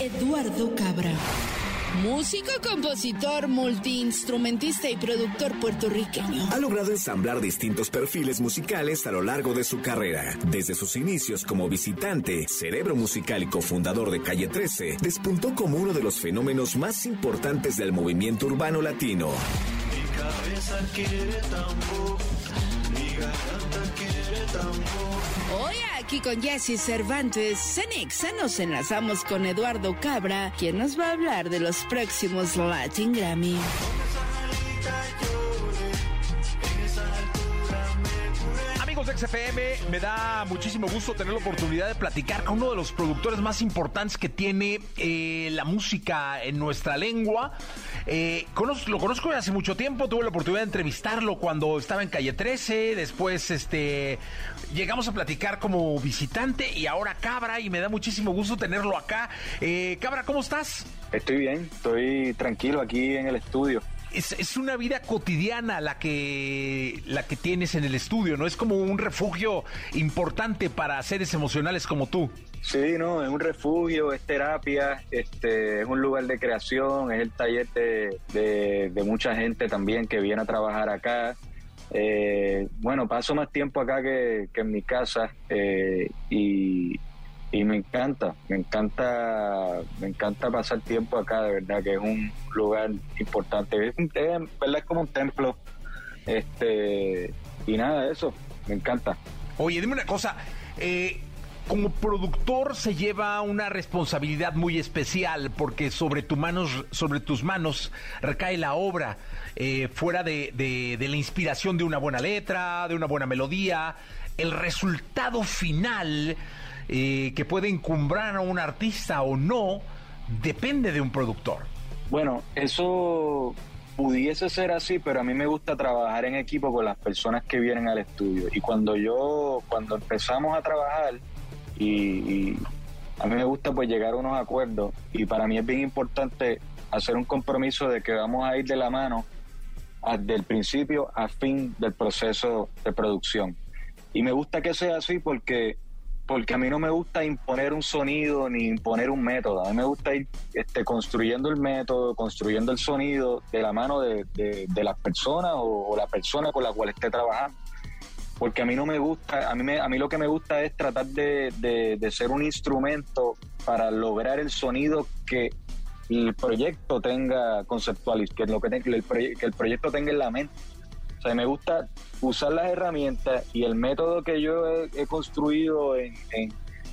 Eduardo Cabra. Músico, compositor, multiinstrumentista y productor puertorriqueño. Ha logrado ensamblar distintos perfiles musicales a lo largo de su carrera. Desde sus inicios como visitante, cerebro musical y cofundador de Calle 13, despuntó como uno de los fenómenos más importantes del movimiento urbano latino. Hoy aquí con Jesse Cervantes, Cenexa nos enlazamos con Eduardo Cabra, quien nos va a hablar de los próximos Latin Grammy. XFM, me da muchísimo gusto tener la oportunidad de platicar con uno de los productores más importantes que tiene eh, la música en nuestra lengua. Eh, conoz- lo conozco desde hace mucho tiempo, tuve la oportunidad de entrevistarlo cuando estaba en Calle 13, después este, llegamos a platicar como visitante y ahora Cabra y me da muchísimo gusto tenerlo acá. Eh, Cabra, ¿cómo estás? Estoy bien, estoy tranquilo aquí en el estudio. Es, es una vida cotidiana la que, la que tienes en el estudio, ¿no? Es como un refugio importante para seres emocionales como tú. Sí, no, es un refugio, es terapia, este, es un lugar de creación, es el taller de, de- de mucha gente también que viene a trabajar acá. Eh, bueno, paso más tiempo acá que, que en mi casa eh, y, y me encanta, me encanta, me encanta pasar tiempo acá, de verdad que es un lugar importante, es, es- verdad es como un templo, este y nada, eso, me encanta. Oye, dime una cosa. eh, como productor se lleva una responsabilidad muy especial porque sobre, tu manos, sobre tus manos recae la obra, eh, fuera de, de- la inspiración de una buena letra, de una buena melodía, el resultado final eh, que puede encumbrar a un artista o no, depende de un productor. Bueno, eso pudiese ser así, pero a mí me gusta trabajar en equipo con las personas que vienen al estudio. Y cuando yo, cuando empezamos a trabajar y, a mí me gusta pues llegar a unos acuerdos y para mí es bien importante hacer un compromiso de que vamos a ir de la mano desde el principio a fin del proceso de producción. Y me gusta que sea así porque porque a mí no me gusta imponer un sonido ni imponer un método. A mí me gusta ir este, construyendo el método, construyendo el sonido de la mano de, de, las personas o, la persona con la cual esté trabajando. Porque a mí no me gusta, a mí, me, a mí lo que me gusta es tratar de, de ser un instrumento para lograr el sonido que el proyecto tenga conceptual, que, lo que, el, que el proyecto tenga en la mente. O sea, me gusta usar las herramientas y el método que yo he, construido en,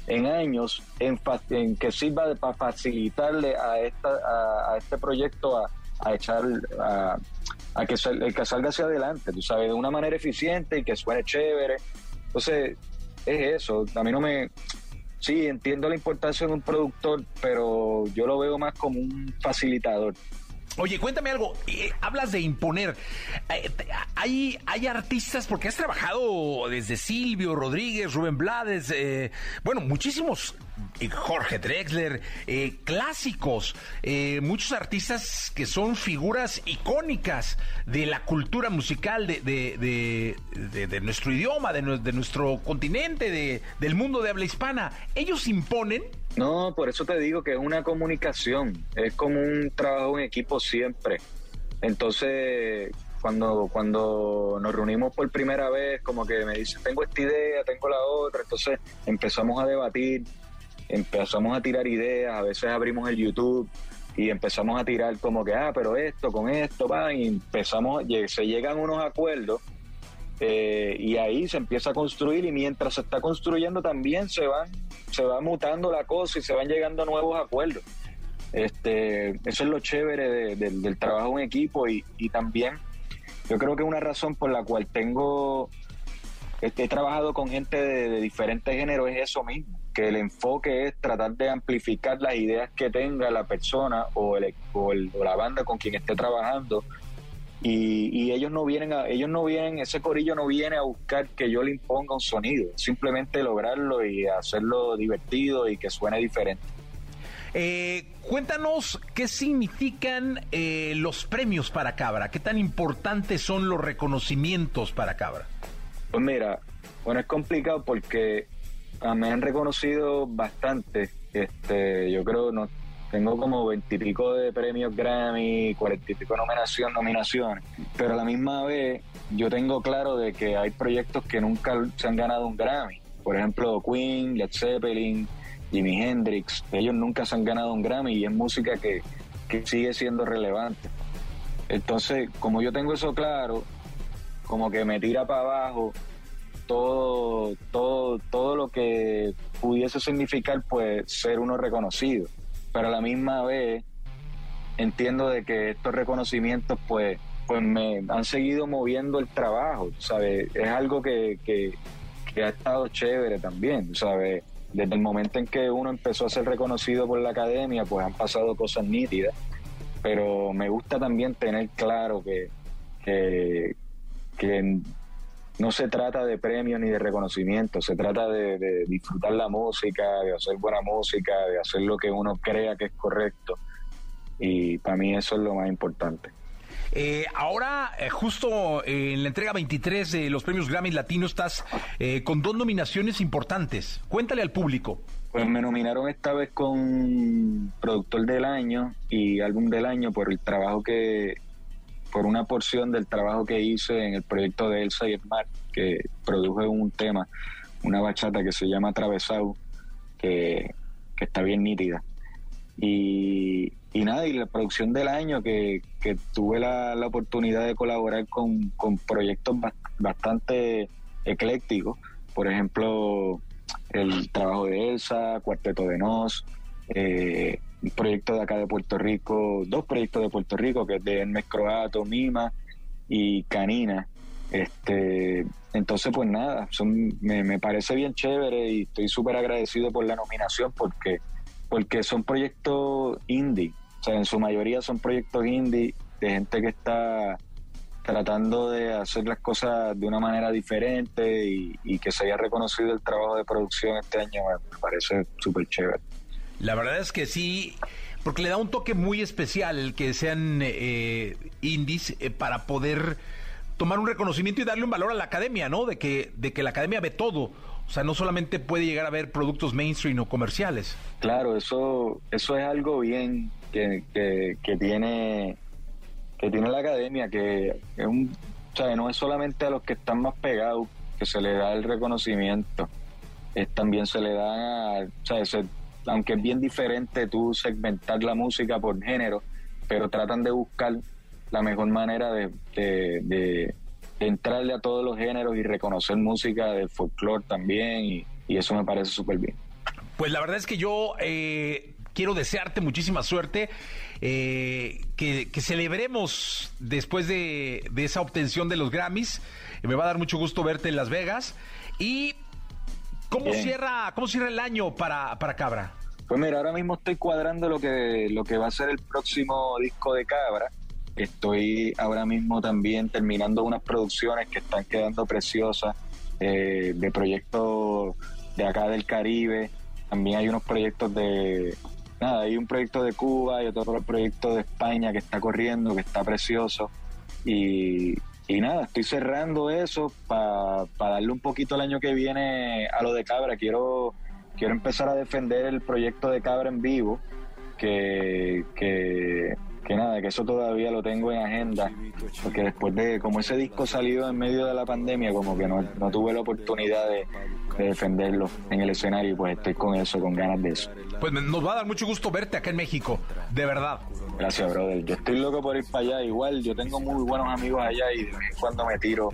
en, años en, que sirva para facilitarle a, esta, a, este proyecto a, a echar a que, el que salga hacia adelante, tú sabes, de una manera eficiente y que suene chévere. Entonces, es eso. A mí no me. Sí, entiendo la importancia de un productor, pero yo lo veo más como un facilitador. Oye, cuéntame algo. Eh, hablas de imponer. Eh, hay, hay artistas, porque has trabajado desde Silvio Rodríguez, Rubén Blades, eh, bueno, muchísimos Jorge Drexler, clásicos, muchos artistas que son figuras icónicas de la cultura musical de, de, nuestro idioma, de, nuestro continente, del mundo de habla hispana. ¿Ellos imponen? No, por eso te digo que es una comunicación, es como un trabajo en equipo siempre. Entonces, cuando, cuando nos reunimos por primera vez, como que me dice, tengo esta idea, tengo la otra, entonces empezamos a debatir, empezamos a tirar ideas, a veces abrimos el YouTube y empezamos a tirar como que, ah, pero esto, con esto, va, y empezamos, se llegan unos acuerdos eh, y ahí se empieza a construir y mientras se está construyendo también se van se va mutando la cosa y se van llegando nuevos acuerdos. Este eso es lo chévere del trabajo en equipo y, también yo creo que una razón por la cual tengo este, he trabajado con gente de, diferentes géneros es eso mismo que el enfoque es tratar de amplificar las ideas que tenga la persona o, el, o la banda con quien esté trabajando y, ellos no vienen a, ellos no vienen, ese corillo no viene a buscar que yo le imponga un sonido, simplemente lograrlo y hacerlo divertido y que suene diferente. Eh, cuéntanos qué significan eh, los premios para Cabra, qué tan importantes son los reconocimientos para Cabra. Pues mira, bueno, es complicado porque ah, me han reconocido bastante. Este, yo creo, no, tengo como veintipico de premios Grammy, cuarenta y pico nominación, nominaciones, pero a la misma vez yo tengo claro de que hay proyectos que nunca se han ganado un Grammy. Por ejemplo, Queen, Led Zeppelin, Jimi Hendrix, ellos nunca se han ganado un Grammy y es música que, que sigue siendo relevante. Entonces, como yo tengo eso claro, como que me tira para abajo todo, todo, todo lo que pudiese significar pues ser uno reconocido pero a la misma vez entiendo de que estos reconocimientos pues pues me han seguido moviendo el trabajo, ¿sabes? Es algo que, que, ha estado chévere también, ¿sabes? Desde el momento en que uno empezó a ser reconocido por la academia, pues han pasado cosas nítidas, pero me gusta también tener claro que, que, que no se trata de premios ni de reconocimiento, se trata de, disfrutar la música, de hacer buena música, de hacer lo que uno crea que es correcto. Y para mí eso es lo más importante. Eh, ahora, eh, justo en la entrega 23 de los premios Grammy Latino, estás eh, con dos nominaciones importantes. Cuéntale al público. Pues me nominaron esta vez con Productor del Año y Álbum del Año por el trabajo que, por una porción del trabajo que hice en el proyecto de Elsa y el Mar, que produjo un tema, una bachata que se llama Atravesado, que, está bien nítida. Y, nada, y la producción del año, que, tuve la, oportunidad de colaborar con, proyectos bastante eclécticos, por ejemplo, el trabajo de Elsa, Cuarteto de Nos, eh, un proyecto de acá de Puerto Rico, dos proyectos de Puerto Rico, que es de Hermes Croato, Mima y Canina. Este, entonces, pues nada, son, me, me parece bien chévere y estoy súper agradecido por la nominación porque, porque son proyectos indie, o sea, en su mayoría son proyectos indie de gente que está tratando de hacer las cosas de una manera diferente y, que se haya reconocido el trabajo de producción este año me parece súper chévere. La verdad es que sí, porque le da un toque muy especial el que sean eh, indies eh, para poder tomar un reconocimiento y darle un valor a la academia, ¿no? De que, de que la academia ve todo. O sea, no solamente puede llegar a ver productos mainstream o comerciales. Claro, eso, eso es algo bien que, que, tiene que tiene la academia, que es un, o sea, no es solamente a los que están más pegados que se le da el reconocimiento, es, también se le da, o sea, aunque es bien diferente tú segmentar la música por género, pero tratan de buscar la mejor manera de, de, entrarle a todos los géneros y reconocer música de folclore también, y, eso me parece súper bien. Pues la verdad es que yo eh, quiero desearte muchísima suerte, eh, que, celebremos después de, esa obtención de los Grammys. Me va a dar mucho gusto verte en Las Vegas. ¿Y cómo, cierra, cómo cierra el año para, para Cabra? Pues mira, ahora mismo estoy cuadrando lo que, lo que va a ser el próximo disco de Cabra. Estoy ahora mismo también terminando unas producciones que están quedando preciosas eh, de proyectos de acá del Caribe. También hay unos proyectos de, nada, hay un proyecto de Cuba y otro proyecto de España que está corriendo, que está precioso. Y, nada, estoy cerrando eso para darle un poquito el año que viene a lo de Cabra. Quiero, quiero empezar a defender el proyecto de Cabra en vivo, que, que que nada, que eso todavía lo tengo en agenda, porque después de, como ese disco salió en medio de la pandemia, como que no, tuve la oportunidad de, defenderlo en el escenario, pues estoy con eso, con ganas de eso. Pues nos va a dar mucho gusto verte acá en México, de verdad. Gracias, brother. Yo estoy loco por ir para allá, igual, yo tengo muy buenos amigos allá y de vez en cuando me tiro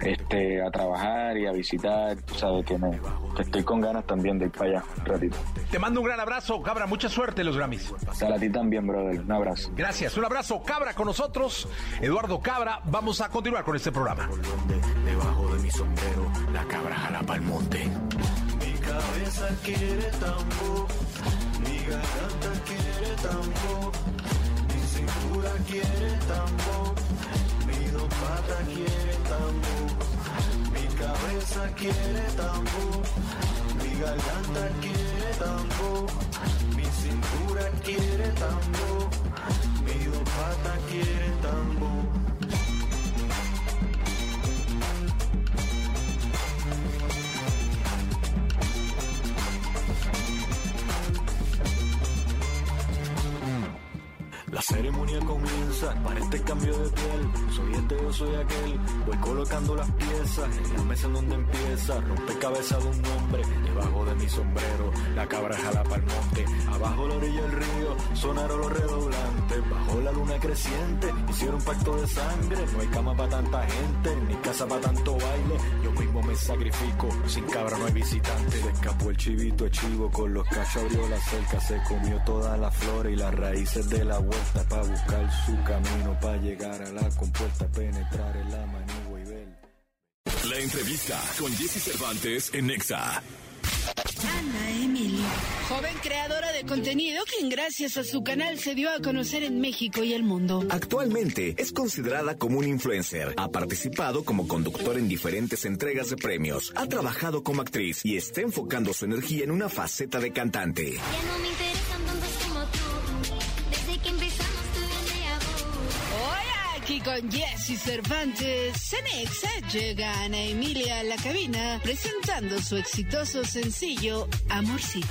este, a trabajar y a visitar, tú sabes que, me, estoy con ganas también de ir para allá un ratito. Te mando un gran abrazo, Cabra, mucha suerte en los Grammys. Para ti también, brother, un abrazo. Gracias, un abrazo, Cabra con nosotros, Eduardo Cabra, vamos a continuar con este programa. Debajo de mi sombrero, la cabra jala pa'l monte. Mi cabeza quiere tambo, mi garganta quiere tambo, mi cintura quiere tambo, mi dos patas quiere tambo cabeza quiere tambor, mi garganta quiere tambor, mi cintura quiere tambor, mi dos patas quiere tambor. La ceremonia comienza para este cambio de piel. Soy este, yo soy aquel. Voy colocando las piezas en la mesa en donde empieza. Rompe cabeza de un hombre debajo de mi sombrero. La cabra jala para el monte. Abajo la orilla del río sonaron los redoblantes. Bajo la luna creciente hicieron pacto de sangre. No hay cama para tanta gente, ni casa para tanto baile. Yo mismo me sacrifico. Sin cabra no hay visitante. Se escapó el chivito chivo con los cachos abrió la cerca. Se comió toda la flora y las raíces de la vuelta para buscar su camino, para llegar a la compuesta, penetrar en la manigua y ver. La entrevista con Jesse Cervantes en Nexa. Ana Emilia, joven creadora de contenido quien gracias a su canal se dio a conocer en México y el mundo. Actualmente es considerada como un influencer. Ha participado como conductor en diferentes entregas de premios. Ha trabajado como actriz y está enfocando su energía en una faceta de cantante. Con Jesse Cervantes, Cenexa llega Ana Emilia a la cabina presentando su exitoso sencillo Amorcito.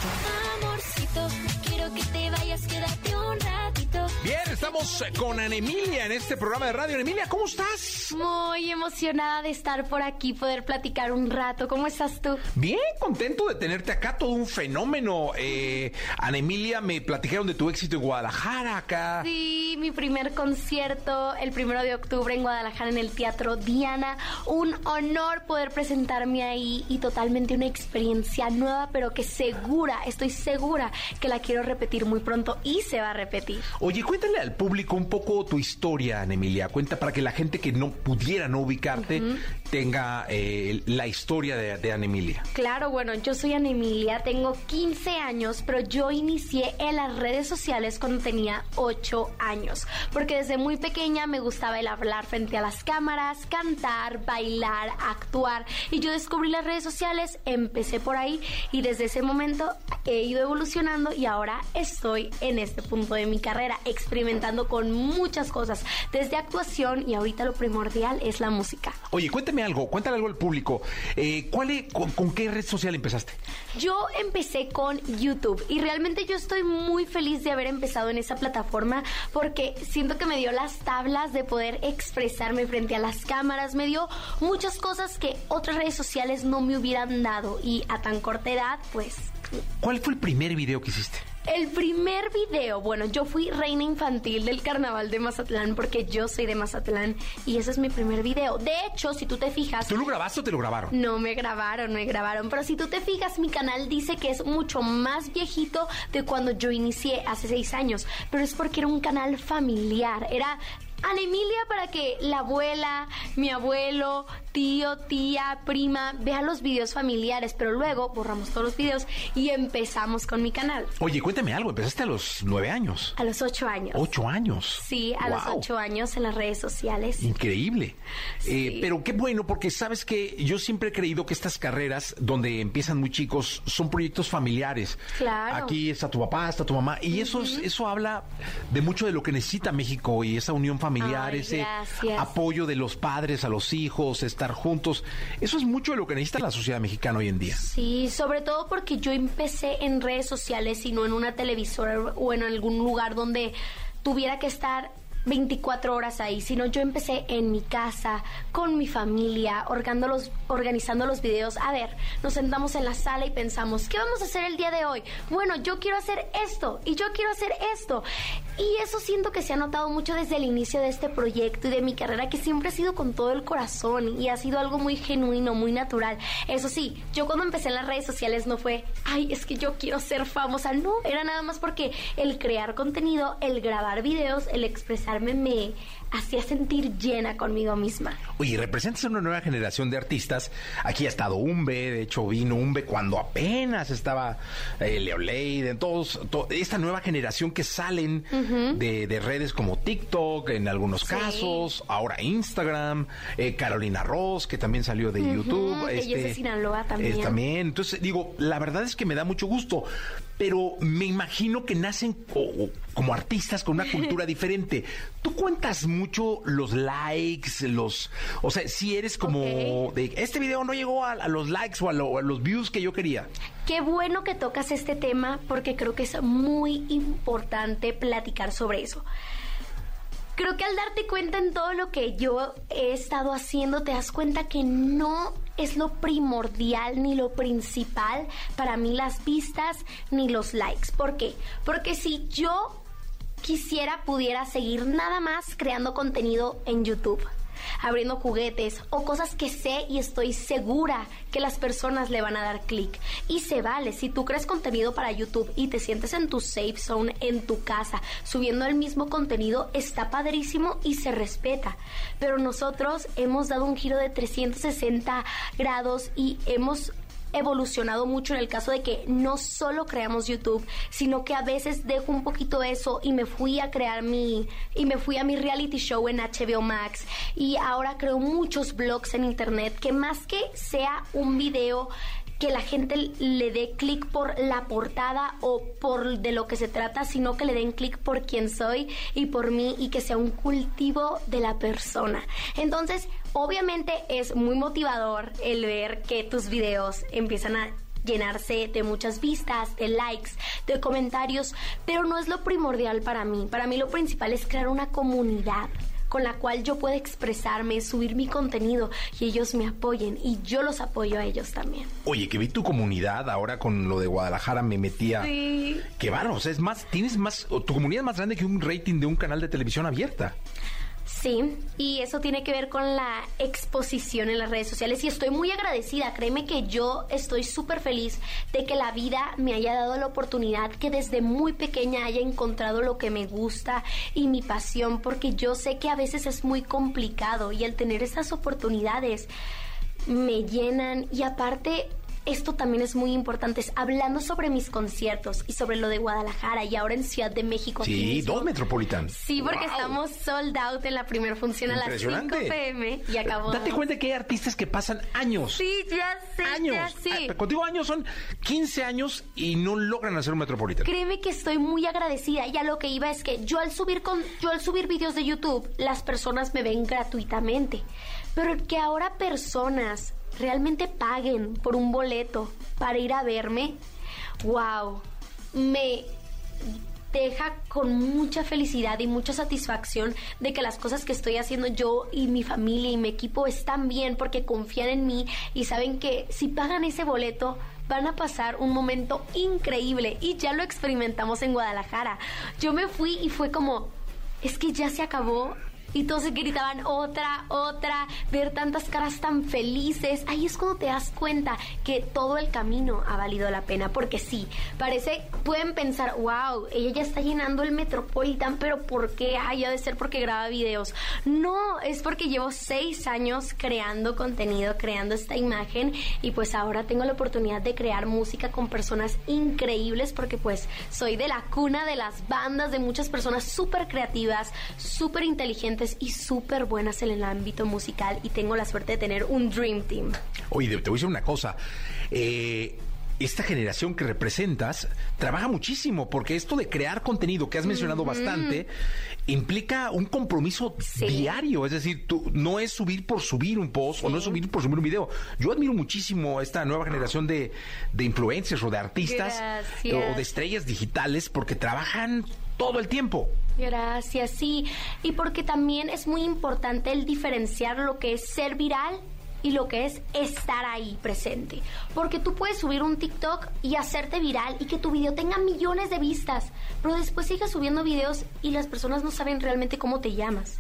Amorcito, quiero que te vayas, quédate un ratito. Bien, estamos con Ana Emilia en este programa de radio. Ana Emilia, ¿cómo estás? Muy emocionada de estar por aquí, poder platicar un rato. ¿Cómo estás tú? Bien, contento de tenerte acá, todo un fenómeno. Eh, Ana Emilia, me platicaron de tu éxito en Guadalajara acá. Sí, mi primer concierto, el primer primero de octubre en Guadalajara en el Teatro Diana. Un honor poder presentarme ahí y totalmente una experiencia nueva, pero que segura, estoy segura que la quiero repetir muy pronto y se va a repetir. Oye, cuéntale al público un poco tu historia, Ana Emilia. Cuenta para que la gente que no pudiera no ubicarte tenga eh, la historia de, de Ana Emilia. Claro, bueno, yo soy Ana Emilia, tengo 15 años, pero yo inicié en las redes sociales cuando tenía 8 años, porque desde muy pequeña me gustaba el hablar frente a las cámaras, cantar, bailar, actuar, y yo descubrí las redes sociales, empecé por ahí y desde ese momento he ido evolucionando y ahora estoy en este punto de mi carrera, experimentando con muchas cosas, desde actuación y ahorita lo primordial es la música. Oye, cuéntame algo, cuéntale algo al público. Eh, ¿cuál es- con, con qué red social empezaste? Yo empecé con YouTube y realmente yo estoy muy feliz de haber empezado en esa plataforma porque siento que me dio las tablas de poder expresarme frente a las cámaras, me dio muchas cosas que otras redes sociales no me hubieran dado y a tan corta edad, pues ¿Cuál fue el primer video que hiciste? El primer video, bueno, yo fui reina infantil del carnaval de Mazatlán porque yo soy de Mazatlán y ese es mi primer video. De hecho, si tú te fijas... ¿Tú lo grabaste o te lo grabaron? No me grabaron, me grabaron. Pero si tú te fijas, mi canal dice que es mucho más viejito de cuando yo inicié hace seis años. Pero es porque era un canal familiar. Era Ana Emilia para que la abuela, mi abuelo, tío, tía, prima vean los videos familiares. Pero luego borramos todos los videos y empezamos con mi canal. Oye, cuéntame algo, empezaste a los nueve años. A los ocho años. Ocho años. Sí, a los ocho años en las redes sociales. Increíble. Eh, pero qué bueno, porque sabes que yo siempre he creído que estas carreras donde empiezan muy chicos son proyectos familiares. Claro. Aquí está tu papá, está tu mamá, y eso, es- eso habla de mucho de lo que necesita México y esa unión familiar, Ay, ese gracias. apoyo de los padres a los hijos, estar juntos. Eso es mucho de lo que necesita la sociedad mexicana hoy en día. Sí, sobre todo porque yo empecé en redes sociales y no en una televisora o en algún lugar donde tuviera que estar 24 horas ahí, sino yo empecé en mi casa, con mi familia, los, organizando los videos. A ver, nos sentamos en la sala y pensamos, ¿qué vamos a hacer el día de hoy? Bueno, yo quiero hacer esto y yo quiero hacer esto. Y eso siento que se ha notado mucho desde el inicio de este proyecto y de mi carrera, que siempre ha sido con todo el corazón y ha sido algo muy genuino, muy natural. Eso sí, yo cuando empecé en las redes sociales no fue, ay, es que yo quiero ser famosa. No, era nada más porque el crear contenido, el grabar videos, el expresarme me hacía sentir llena conmigo misma. Oye, representas a una nueva generación de artistas. Aquí ha estado Umbe, de hecho vino Umbe cuando apenas estaba eh, Leo Leiden, todos, to- esta nueva generación que salen de, de redes como TikTok en algunos casos, ahora Instagram, eh, Carolina Ross, que también salió de YouTube. ella es de Sinaloa también. eh, también. Entonces, digo, la verdad es que me da mucho gusto, pero me imagino que nacen co- como artistas con una cultura diferente. Tú cuentas mucho los likes, los... O sea, si eres como de, este video no llegó a, a los likes o a, lo- a los views que yo quería. Qué bueno que tocas este tema porque creo que es muy importante platicar sobre eso. Creo que al darte cuenta en todo lo que yo he estado haciendo, te das cuenta que no es lo primordial ni lo principal para mí las vistas ni los likes. ¿Por qué? Porque si yo quisiera pudiera seguir nada más creando contenido en YouTube, abriendo juguetes o cosas que sé y estoy segura que las personas le van a dar clic. Y se vale, si tú creas contenido para YouTube y te sientes en tu safe zone, en tu casa, subiendo el mismo contenido, está padrísimo y se respeta. Pero nosotros hemos dado un giro de 360 grados y hemos evolucionado mucho en el caso de que no solo creamos YouTube, sino que a veces dejo un poquito eso y me fui a crear mi y me fui a mi reality show en HBO Max y ahora creo muchos blogs en internet que más que sea un video que la gente le dé clic por la portada o por de lo que se trata, sino que le den clic por quién soy y por mí y que sea un cultivo de la persona. Entonces, obviamente es muy motivador el ver que tus videos empiezan a llenarse de muchas vistas, de likes, de comentarios, pero no es lo primordial para mí. Para mí lo principal es crear una comunidad con la cual yo pueda expresarme, subir mi contenido y ellos me apoyen y yo los apoyo a ellos también. Oye, que vi tu comunidad ahora con lo de Guadalajara, me metía... Sí. Qué bárbaro, o sea, es más, tienes más, tu comunidad es más grande que un rating de un canal de televisión abierta. Sí, y eso tiene que ver con la exposición en las redes sociales y estoy muy agradecida, créeme que yo estoy súper feliz de que la vida me haya dado la oportunidad que desde muy pequeña haya encontrado lo que me gusta y mi pasión, porque yo sé que a veces es muy complicado y el tener esas oportunidades me llenan. Y aparte esto también es muy importante. Es hablando sobre mis conciertos y sobre lo de Guadalajara y ahora en Ciudad de México. Sí, dos Metropolitan. Sí, porque Wow. estamos sold out en la primera función a las 5 Impresionante. pm y acabó. Date cuenta que hay artistas que pasan años. Sí, ya sé, años. ya. Ah, Contigo años son 15 años y no logran hacer un Metropolitan. Créeme que estoy muy agradecida y a lo que iba es que yo al subir con yo al subir videos de YouTube las personas me ven gratuitamente, pero que ahora personas realmente paguen por un boleto para ir a verme, wow, me deja con mucha felicidad y mucha satisfacción de que las cosas que estoy haciendo yo y mi familia y mi equipo están bien porque confían en mí y saben que si pagan ese boleto van a pasar un momento increíble y ya lo experimentamos en Guadalajara. Yo me fui y fue como, es que ya se acabó. Y todos gritaban otra, otra, ver tantas caras tan felices. Ahí es cuando te das cuenta que todo el camino ha valido la pena. Porque sí, parece, pueden pensar, wow, ella ya está llenando el Metropolitan, pero ¿por qué? Ay, ha de ser porque graba videos. No, es porque llevo seis años creando contenido, creando esta imagen y pues ahora tengo la oportunidad de crear música con personas increíbles porque pues soy de la cuna de las bandas, de muchas personas súper creativas, súper inteligentes y súper buenas en el ámbito musical y tengo la suerte de tener un Dream Team. Oye, te voy a decir una cosa. Eh, esta generación que representas trabaja muchísimo porque esto de crear contenido que has mencionado bastante implica un compromiso diario. Es decir, tú, no es subir por subir un post o no es subir por subir un video. Yo admiro muchísimo a esta nueva generación de, de influencers o de artistas Gracias. o de estrellas digitales porque trabajan todo el tiempo. Gracias, sí. Y porque también es muy importante el diferenciar lo que es ser viral y lo que es estar ahí presente. Porque tú puedes subir un TikTok y hacerte viral y que tu video tenga millones de vistas, pero después sigues subiendo videos y las personas no saben realmente cómo te llamas.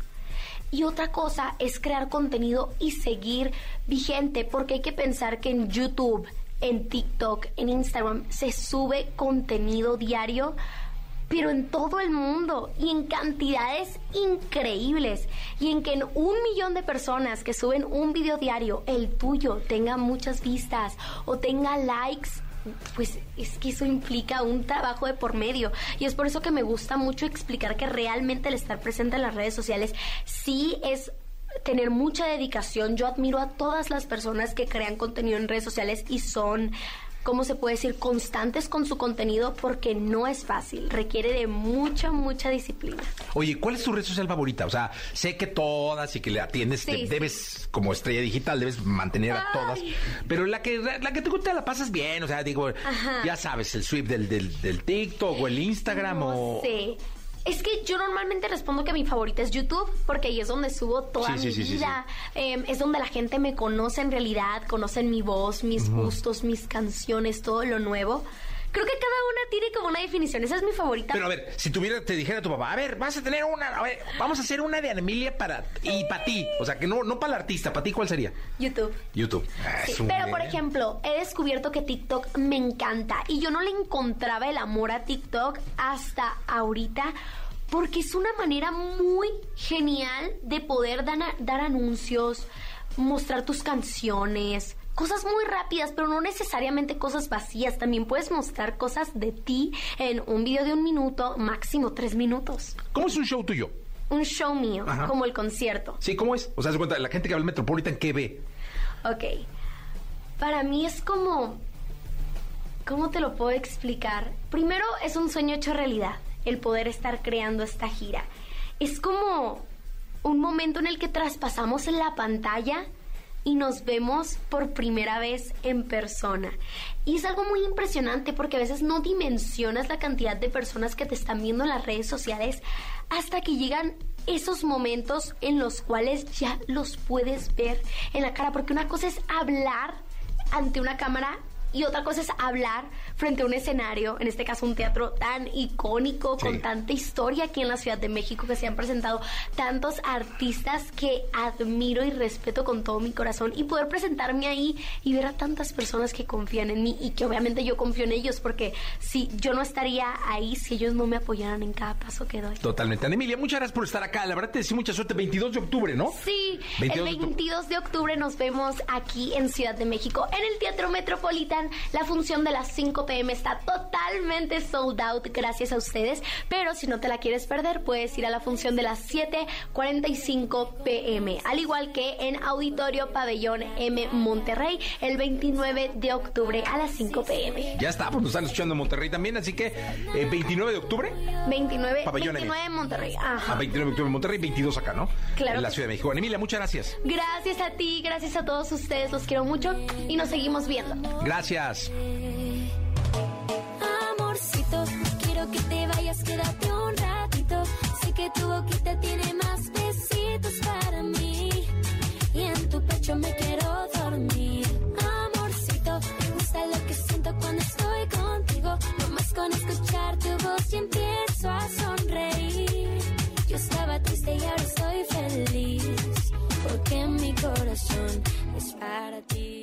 Y otra cosa es crear contenido y seguir vigente, porque hay que pensar que en YouTube, en TikTok, en Instagram se sube contenido diario, pero en todo el mundo y en cantidades increíbles. Y en que en un millón de personas que suben un video diario, el tuyo tenga muchas vistas o tenga likes pues es que eso implica un trabajo de por medio y es por eso que me gusta mucho explicar que realmente el estar presente en las redes sociales sí es tener mucha dedicación. Yo admiro a todas las personas que crean contenido en redes sociales y son ¿cómo se puede decir? Constantes con su contenido porque no es fácil, requiere de mucha, mucha disciplina. Oye, ¿cuál es tu red social favorita? O sea, sé que todas y que le atiendes, Sí, te- sí. debes, como estrella digital, debes mantener a todas. Pero la que la que te gusta la pasas bien, o sea, digo, Ajá. ya sabes, el sweep del, del, del TikTok o el Instagram o... Sí. Es que yo normalmente respondo que mi favorita es YouTube, porque ahí es donde subo toda Sí, mi sí, sí, vida. Eh, es donde la gente me conoce en realidad, conocen mi voz, mis gustos, mis canciones, todo lo nuevo. Creo que cada una tiene como una definición. Esa es mi favorita. Pero a ver, si tuviera, te dijera tu papá, a ver, vas a tener una, a ver, vamos a hacer una de Emilia para, y para ti. O sea, que no, no para el artista, para ti, ¿cuál sería? YouTube. YouTube. Ah, Sí, pero por ejemplo, he descubierto que TikTok me encanta y yo no le encontraba el amor a TikTok hasta ahorita porque es una manera muy genial de poder dana- dar anuncios, mostrar tus canciones, cosas muy rápidas, pero no necesariamente cosas vacías. También puedes mostrar cosas de ti en un video de un minuto, máximo tres minutos. ¿Cómo es un show tuyo? Un show mío, Ajá. como el concierto. Sí, ¿cómo es? O sea, se cuenta, la gente que va al Metropolitan, ¿qué ve? Ok. Para mí es como... ¿Cómo te lo puedo explicar? Primero es un sueño hecho realidad, el poder estar creando esta gira. Es como un momento en el que traspasamos la pantalla y nos vemos por primera vez en persona. Y es algo muy impresionante porque a veces no dimensionas la cantidad de personas que te están viendo en las redes sociales hasta que llegan esos momentos en los cuales ya los puedes ver en la cara. Porque una cosa es hablar ante una cámara y otra cosa es hablar frente a un escenario, en este caso un teatro tan icónico, con tanta historia aquí en la Ciudad de México, que se han presentado tantos artistas que admiro y respeto con todo mi corazón y poder presentarme ahí y ver a tantas personas que confían en mí y que obviamente yo confío en ellos porque si yo no estaría ahí si ellos no me apoyaran en cada paso que doy. Totalmente. Ana Emilia, muchas gracias por estar acá. La verdad te deseo mucha suerte. 22 de octubre, ¿no? Sí, 22 el 22 de octubre nos vemos aquí en Ciudad de México, en el Teatro La función de las 5 pm está totalmente sold out gracias a ustedes, pero si no te la quieres perder, puedes ir a la función de las 7.45 pm, al igual que en Auditorio Pabellón M Monterrey, el 29 de octubre a las 5 pm. Ya está, pues nos están escuchando en Monterrey también, así que eh, 29 de octubre. 29, Pabellón 29 en Monterrey. Ajá. A 29 de octubre en Monterrey, 22 acá, ¿no? Claro En la Ciudad de México. Emilia, muchas gracias. Gracias a ti, gracias a todos ustedes, los quiero mucho y nos seguimos viendo. Gracias. Amorcito, quiero que te vayas, quédate un ratito. Sé que tu boquita tiene más besitos para mí. Y en tu pecho me quiero dormir. Amorcito, me gusta lo que siento cuando estoy contigo. No más con escuchar tu voz y empiezo a sonreír. Yo estaba triste y ahora estoy feliz. Porque mi corazón es para ti.